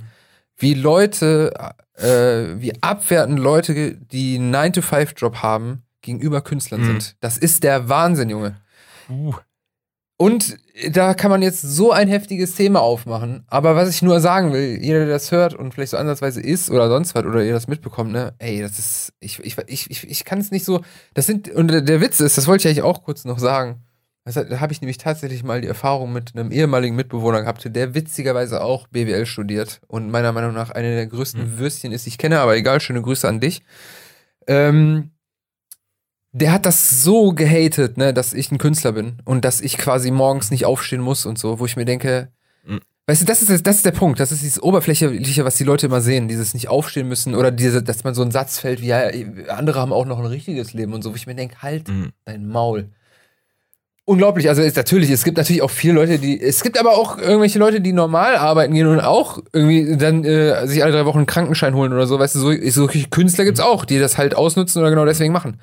wie Leute, äh, wie abwertend Leute, die einen 9-to-5-Job haben, gegenüber Künstlern mhm. sind. Das ist der Wahnsinn, Junge. Uh. Und da kann man jetzt so ein heftiges Thema aufmachen. Aber was ich nur sagen will, jeder, der das hört und vielleicht so ansatzweise ist oder sonst was oder ihr das mitbekommt, ne, ey, das ist, ich, ich, ich, ich, ich kann es nicht so, das sind, und der Witz ist, das wollte ich eigentlich auch kurz noch sagen. Da habe ich nämlich tatsächlich mal die Erfahrung mit einem ehemaligen Mitbewohner gehabt, der witzigerweise auch BWL studiert und meiner Meinung nach eine der größten mhm. Würstchen ist, ich kenne, aber egal, schöne Grüße an dich. Ähm, der hat das so gehatet, ne, dass ich ein Künstler bin und dass ich quasi morgens nicht aufstehen muss und so, wo ich mir denke, mhm. weißt du, das ist, das ist der Punkt, das ist dieses Oberflächliche, was die Leute immer sehen, dieses nicht aufstehen müssen oder diese, dass man so einen Satz fällt wie, ja, andere haben auch noch ein richtiges Leben und so, wo ich mir denke, halt mhm. dein Maul. Unglaublich, also ist natürlich, es gibt natürlich auch viele Leute, die, es gibt aber auch irgendwelche Leute, die normal arbeiten gehen und auch irgendwie dann äh, sich alle drei Wochen einen Krankenschein holen oder so, weißt du, so, so Künstler gibt's auch, die das halt ausnutzen oder genau deswegen machen.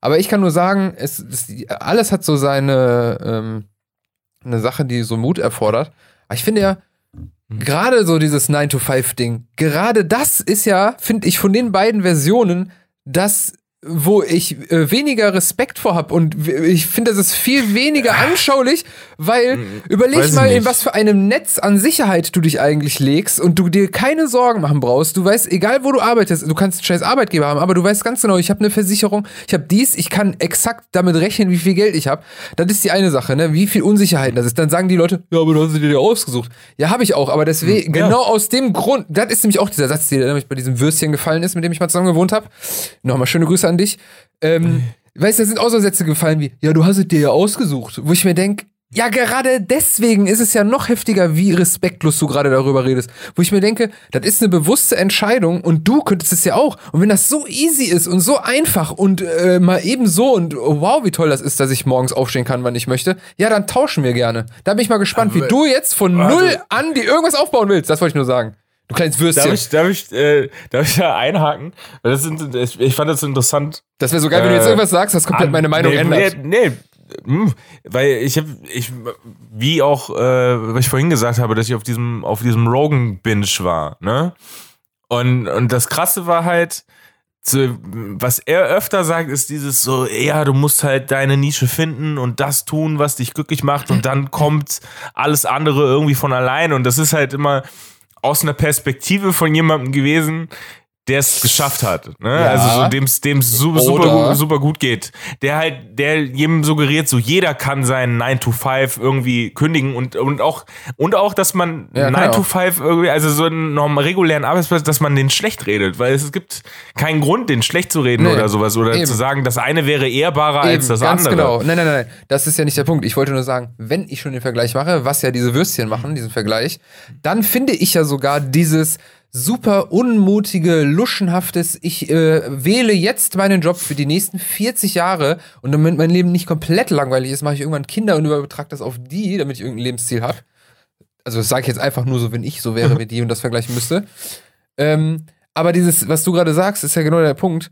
Aber ich kann nur sagen, es, es alles hat so seine ähm, eine Sache, die so Mut erfordert. Aber ich finde ja, mhm. gerade so dieses 9-to-5-Ding, gerade das ist ja, finde ich, von den beiden Versionen das wo ich äh, weniger Respekt vor habe und ich finde, das ist viel weniger anschaulich, weil hm, überleg mal, in was für einem Netz an Sicherheit du dich eigentlich legst und du dir keine Sorgen machen brauchst. Du weißt, egal wo du arbeitest, du kannst einen scheiß Arbeitgeber haben, aber du weißt ganz genau, ich habe eine Versicherung, ich habe dies, ich kann exakt damit rechnen, wie viel Geld ich habe. Das ist die eine Sache, ne? Wie viel Unsicherheit das ist. Dann sagen die Leute, ja, aber du hast dir ausgesucht. Ja, habe ich auch, aber deswegen, hm, ja. genau aus dem Grund, das ist nämlich auch dieser Satz, der nämlich bei diesem Würstchen gefallen ist, mit dem ich mal zusammen gewohnt habe. Nochmal schöne Grüße an dich. Ähm, weißt du, da sind auch so Sätze gefallen wie, ja, du hast es dir ja ausgesucht. Wo ich mir denke, ja, gerade deswegen ist es ja noch heftiger, wie respektlos du gerade darüber redest. Wo ich mir denke, das ist eine bewusste Entscheidung und du könntest es ja auch. Und wenn das so easy ist und so einfach und äh, mal eben so und oh, wow, wie toll das ist, dass ich morgens aufstehen kann, wann ich möchte, ja, dann tauschen wir gerne. Da bin ich mal gespannt, Aber, wie du jetzt von also, null an die irgendwas aufbauen willst. Das wollte ich nur sagen. Du kleines Würstchen. Darf ich, darf ich, äh, darf ich da einhaken? Weil das sind, ich fand das interessant. Das wäre so geil, wenn du jetzt äh, irgendwas sagst, das komplett meine Meinung nee, ändert. Nee, nee, hm, weil ich habe, ich, wie auch, äh, was ich vorhin gesagt habe, dass ich auf diesem, auf diesem Rogan-Binge war, ne? Und, und das Krasse war halt, zu, was er öfter sagt, ist dieses so, ja, du musst halt deine Nische finden und das tun, was dich glücklich macht und dann kommt alles andere irgendwie von allein und das ist halt immer, aus einer Perspektive von jemandem gewesen, der es geschafft hat, ne? Ja. Also so dem es super, super, super gut geht. Der halt, der jedem suggeriert, so jeder kann seinen 9 to 5 irgendwie kündigen und, und auch, und auch, dass man ja, 9 to 5 irgendwie, also so einen normalen regulären Arbeitsplatz, dass man den schlecht redet, weil es gibt keinen Grund, den schlecht zu reden nee. oder sowas oder Eben. zu sagen, das eine wäre ehrbarer Eben, als das ganz andere. Genau. Nein, nein, nein, das ist ja nicht der Punkt. Ich wollte nur sagen, wenn ich schon den Vergleich mache, was ja diese Würstchen machen, diesen Vergleich, dann finde ich ja sogar dieses, super unmutige, luschenhaftes, ich äh, wähle jetzt meinen Job für die nächsten 40 Jahre und damit mein Leben nicht komplett langweilig ist, mache ich irgendwann Kinder und übertrage das auf die, damit ich irgendein Lebensziel habe. Also das sage ich jetzt einfach nur so, wenn ich so wäre wie die und das vergleichen müsste. Ähm, aber dieses, was du gerade sagst, ist ja genau der Punkt.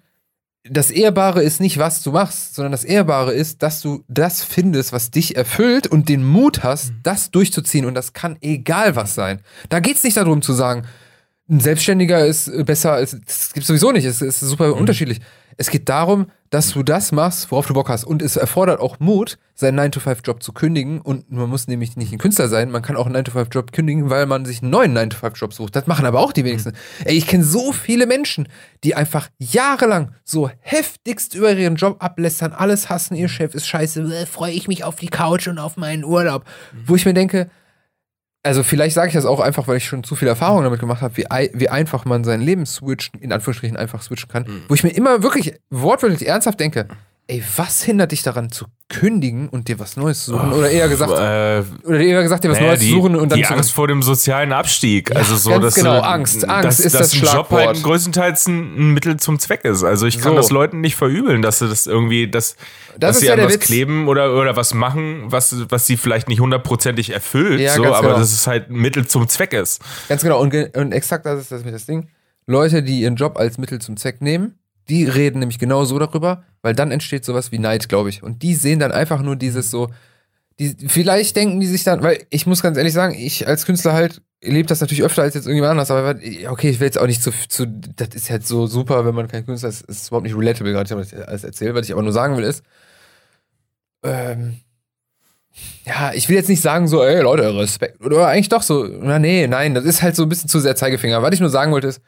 Das Ehrbare ist nicht, was du machst, sondern das Ehrbare ist, dass du das findest, was dich erfüllt und den Mut hast, mhm. das durchzuziehen. Und das kann egal was sein. Da geht es nicht darum zu sagen, ein Selbstständiger ist besser als, das gibt sowieso nicht, es ist super mhm. unterschiedlich. Es geht darum, dass du das machst, worauf du Bock hast. Und es erfordert auch Mut, seinen 9-to-5-Job zu kündigen. Und man muss nämlich nicht ein Künstler sein, man kann auch einen 9-to-5-Job kündigen, weil man sich einen neuen 9-to-5-Job sucht. Das machen aber auch die wenigsten. Mhm. Ey, ich kenne so viele Menschen, die einfach jahrelang so heftigst über ihren Job ablästern, alles hassen, ihr Chef ist scheiße, äh, freue ich mich auf die Couch und auf meinen Urlaub. Mhm. Wo ich mir denke, also vielleicht sage ich das auch einfach, weil ich schon zu viel Erfahrung damit gemacht habe, wie, wie einfach man sein Leben switchen, in Anführungsstrichen einfach switchen kann, mhm. wo ich mir immer wirklich wortwörtlich ernsthaft denke, ey, was hindert dich daran zu kündigen und dir was Neues zu suchen? Oder eher gesagt, äh, oder eher gesagt, dir was naja, Neues die, zu suchen und dann die Angst vor dem sozialen Abstieg. Ja, also so, dass genau, Angst, Angst dass, ist dass das ein. Job halt größtenteils ein Mittel zum Zweck ist. Also ich kann so. das Leuten nicht verübeln, dass sie das irgendwie, dass, das dass sie ja an was Witz. kleben oder, oder was machen, was, was sie vielleicht nicht hundertprozentig erfüllt, ja, so, aber genau. dass es halt ein Mittel zum Zweck ist. Ganz genau, und, und exakt das ist das mit das Ding. Leute, die ihren Job als Mittel zum Zweck nehmen, Die reden nämlich genau so darüber, weil dann entsteht sowas wie Neid, glaube ich. Und die sehen dann einfach nur dieses so, die, vielleicht denken die sich dann, weil ich muss ganz ehrlich sagen, ich als Künstler halt erlebe das natürlich öfter als jetzt irgendjemand anders, aber okay, ich will jetzt auch nicht zu, zu das ist halt so super, wenn man kein Künstler ist, ist überhaupt nicht relatable gerade, ich habe das alles erzählt, was ich aber nur sagen will ist, ähm, ja, ich will jetzt nicht sagen so, ey Leute, Respekt, oder eigentlich doch so, na nee, nein, das ist halt so ein bisschen zu sehr Zeigefinger. Was ich nur sagen wollte ist,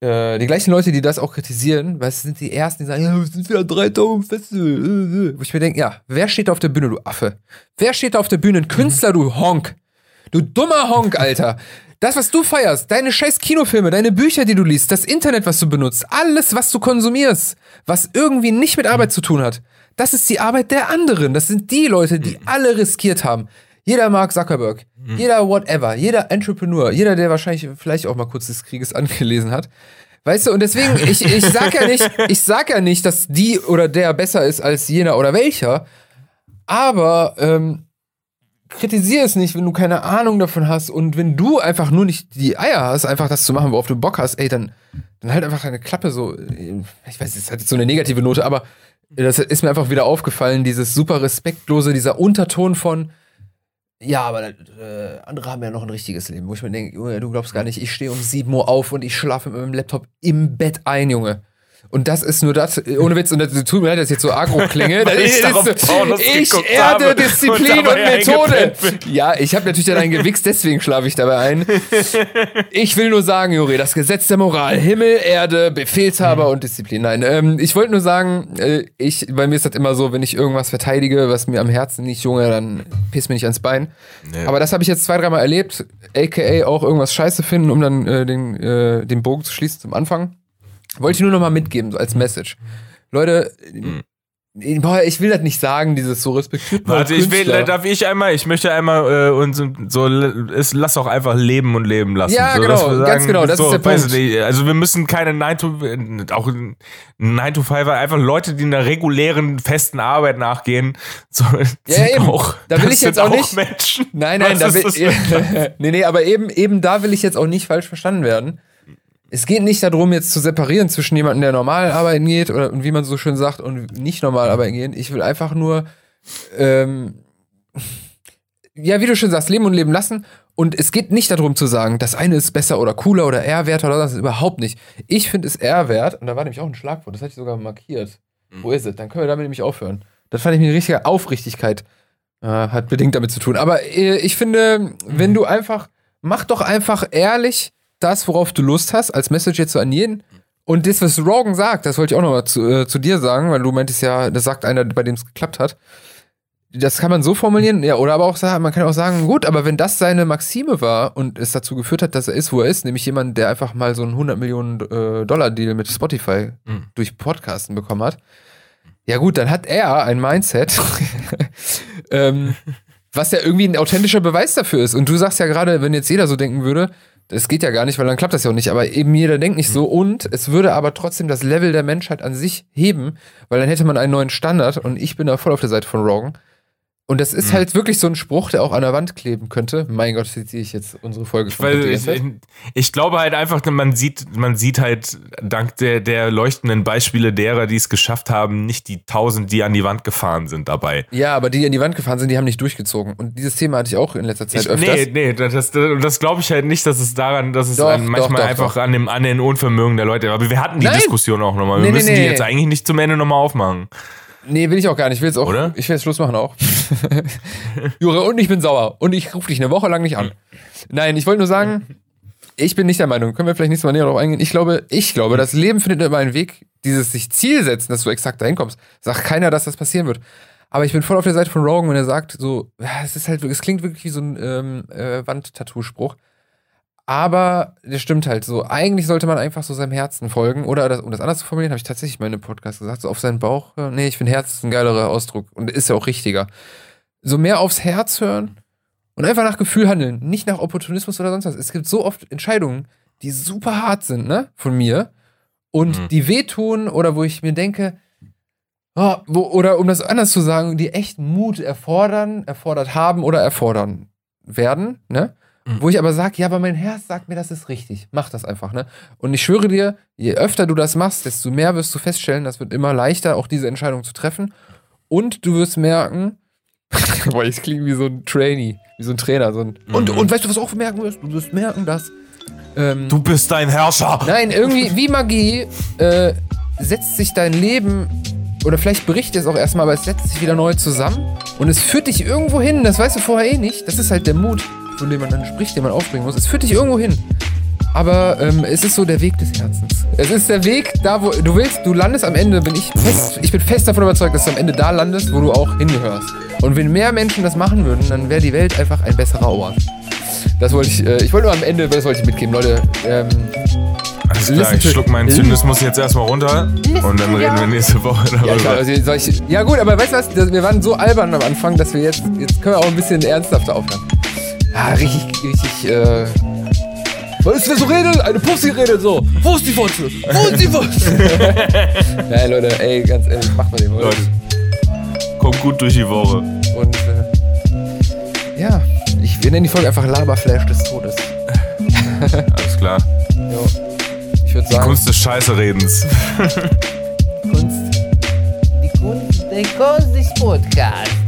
äh, die gleichen Leute, die das auch kritisieren, weil es sind die Ersten, die sagen, ja, es sind wieder drei Daumen Festival. Wo ich mir denke, ja, wer steht da auf der Bühne, du Affe? Wer steht da auf der Bühne? Ein Künstler, du Honk. Du dummer Honk, Alter. Das, was du feierst, deine scheiß Kinofilme, deine Bücher, die du liest, das Internet, was du benutzt, alles, was du konsumierst, was irgendwie nicht mit Arbeit zu tun hat, das ist die Arbeit der anderen. Das sind die Leute, die alle riskiert haben. Jeder Mark Zuckerberg, mhm. jeder whatever, jeder Entrepreneur, jeder, der wahrscheinlich vielleicht auch mal kurz des Krieges angelesen hat. Weißt du, und deswegen, ich, ich sag ja nicht, ich sag ja nicht, dass die oder der besser ist als jener oder welcher, aber ähm, kritisiere es nicht, wenn du keine Ahnung davon hast und wenn du einfach nur nicht die Eier hast, einfach das zu machen, worauf du Bock hast, ey, dann, dann halt einfach deine Klappe so, ich weiß, es hat jetzt so eine negative Note, aber das ist mir einfach wieder aufgefallen, dieses super respektlose, dieser Unterton von, ja, aber äh, andere haben ja noch ein richtiges Leben, wo ich mir denke, Junge, du glaubst gar nicht, ich stehe um 7 Uhr auf und ich schlafe mit meinem Laptop im Bett ein, Junge. Und das ist nur das, ohne Witz, und das tut mir leid, dass ich jetzt so agro klinge. Ist so, ich erde Disziplin und, und Methode. Ja, ich habe natürlich dann einen gewichst, deswegen schlafe ich dabei ein. Ich will nur sagen, Juri, das Gesetz der Moral, Himmel, Erde, Befehlshaber mhm. und Disziplin. Nein, ähm, ich wollte nur sagen, äh, ich, bei mir ist das immer so, wenn ich irgendwas verteidige, was mir am Herzen nicht, Junge, dann piss mir nicht ans Bein. Nee. Aber das habe ich jetzt zwei, dreimal erlebt, aka auch irgendwas scheiße finden, um dann äh, den, äh, den Bogen zu schließen zum Anfang. Wollte ich nur noch mal mitgeben, so als Message. Leute, hm. Boah, ich will das nicht sagen, dieses so respektiert. Warte, ich will, darf ich einmal, ich möchte einmal äh, uns so, es, lass auch einfach leben und leben lassen. Ja, so, genau, sagen, ganz genau, das so, ist der Punkt. Nicht, also wir müssen keine 9 to, auch 9 to 5, einfach Leute, die einer regulären, festen Arbeit nachgehen, so, ja, eben. auch, da will ich jetzt auch, nicht, Menschen. Nein, nein, da will, nee, nee, aber eben, eben da will ich jetzt auch nicht falsch verstanden werden es geht nicht darum, jetzt zu separieren zwischen jemandem, der normal arbeiten geht oder wie man so schön sagt und nicht normal arbeiten geht. Ich will einfach nur, ähm, ja, wie du schon sagst, leben und leben lassen. Und es geht nicht darum zu sagen, das eine ist besser oder cooler oder ehrwerter oder das ist überhaupt nicht. Ich finde es ehrwert, und da war nämlich auch ein Schlagwort, das hatte ich sogar markiert. Mhm. Wo ist es? Dann können wir damit nämlich aufhören. Das fand ich eine richtige Aufrichtigkeit. Äh, hat bedingt damit zu tun. Aber äh, ich finde, wenn du einfach, mach doch einfach ehrlich, das, worauf du Lust hast, als Message jetzt so an jeden. Und das, was Rogan sagt, das wollte ich auch nochmal zu, äh, zu dir sagen, weil du meintest ja, das sagt einer, bei dem es geklappt hat. Das kann man so formulieren, ja, oder aber auch sagen, man kann auch sagen, gut, aber wenn das seine Maxime war und es dazu geführt hat, dass er ist, wo er ist, nämlich jemand, der einfach mal so einen 100 Millionen äh, Dollar Deal mit Spotify mhm. durch Podcasten bekommen hat, ja gut, dann hat er ein Mindset, ähm, was ja irgendwie ein authentischer Beweis dafür ist. Und du sagst ja gerade, wenn jetzt jeder so denken würde, das geht ja gar nicht, weil dann klappt das ja auch nicht. Aber eben jeder denkt nicht so. Und es würde aber trotzdem das Level der Menschheit an sich heben, weil dann hätte man einen neuen Standard. Und ich bin da voll auf der Seite von Rogan. Und das ist mhm. halt wirklich so ein Spruch, der auch an der Wand kleben könnte. Mein Gott, ziehe ich jetzt unsere Folge schon. Weil ich, ich, glaube halt einfach, man sieht, man sieht halt dank der, der leuchtenden Beispiele derer, die es geschafft haben, nicht die tausend, die an die Wand gefahren sind dabei. Ja, aber die, die an die Wand gefahren sind, die haben nicht durchgezogen. Und dieses Thema hatte ich auch in letzter Zeit ich, öfters. Nee, nee, das, das, das glaube ich halt nicht, dass es daran, dass es doch, manchmal doch, doch, einfach An, dem, an den Unvermögen der Leute. Aber wir hatten die Nein. Diskussion auch nochmal. Wir nee, müssen nee, nee. die jetzt eigentlich nicht zum Ende nochmal aufmachen. Nee, will ich auch gar nicht. Ich will jetzt auch. Oder? Ich will jetzt Schluss machen auch. Jure, und ich bin sauer. Und ich rufe dich eine Woche lang nicht an. Nein, ich wollte nur sagen, ich bin nicht der Meinung, können wir vielleicht nächstes Mal näher darauf eingehen. Ich glaube, ich glaube, das Leben findet immer einen Weg, dieses sich Ziel setzen, dass du exakt dahin kommst. Sagt keiner, dass das passieren wird. Aber ich bin voll auf der Seite von Rogan, wenn er sagt, so, es ist halt, es klingt wirklich wie so ein ähm, äh, Wandtattoo-Spruch. Aber das stimmt halt so. Eigentlich sollte man einfach so seinem Herzen folgen. Oder das, um das anders zu formulieren, habe ich tatsächlich mal in einem Podcast gesagt, so auf seinen Bauch. Nee, ich finde Herz ist ein geilerer Ausdruck und ist ja auch richtiger. So mehr aufs Herz hören und einfach nach Gefühl handeln, nicht nach Opportunismus oder sonst was. Es gibt so oft Entscheidungen, die super hart sind, ne, von mir und mhm. die wehtun oder wo ich mir denke, oh, wo, oder um das anders zu sagen, die echt Mut erfordern, erfordert haben oder erfordern werden, ne? Mhm. Wo ich aber sage, ja, aber mein Herz sagt mir, das ist richtig. Mach das einfach, ne? Und ich schwöre dir, je öfter du das machst, desto mehr wirst du feststellen, das wird immer leichter, auch diese Entscheidung zu treffen. Und du wirst merken, boah, ich klinge wie so ein Trainee, wie so ein Trainer. So ein, mhm. und, und weißt du, was du auch merken wirst? Du wirst merken, dass. Ähm, du bist dein Herrscher! Nein, irgendwie, wie Magie, äh, setzt sich dein Leben oder vielleicht bricht es auch erstmal, aber es setzt sich wieder neu zusammen und es führt dich irgendwo hin, das weißt du vorher eh nicht. Das ist halt der Mut, von dem man dann spricht, den man aufbringen muss. Es führt dich irgendwo hin. Aber ähm, es ist so der Weg des Herzens. Es ist der Weg, da wo du willst, du landest am Ende, bin ich fest, ich bin fest davon überzeugt, dass du am Ende da landest, wo du auch hingehörst. Und wenn mehr Menschen das machen würden, dann wäre die Welt einfach ein besserer Ort. Das wollte ich, äh, ich wollte nur am Ende, das wollte ich mitgeben, Leute. Ähm, alles klar, ich schluck meinen Zynismus jetzt erstmal runter und dann reden wir nächste Woche darüber. Ja, klar, also ich, ja gut, aber weißt du was, wir waren so albern am Anfang, dass wir jetzt, jetzt können wir auch ein bisschen ernsthafter aufhören. Ah, richtig, richtig, äh... Was ist, wer so redet? Eine Pussy redet so. Wo ist die Fotze? Wo ist die Fotze? Nein, Leute, ey, ganz ehrlich, macht mal den Leute. Leute, kommt gut durch die Woche. Und, äh, ja, ich, wir nennen die Folge einfach Laberflash des Todes. Alles klar. Jo würde sagen. Die Kunst des Scheißeredens. Kunst. Die Kunst, die Kunst des Podcasts.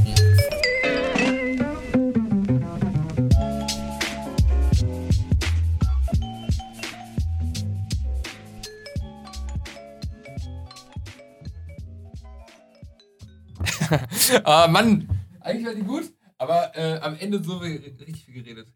ah, Mann. Eigentlich war die gut, aber äh, am Ende so richtig viel geredet.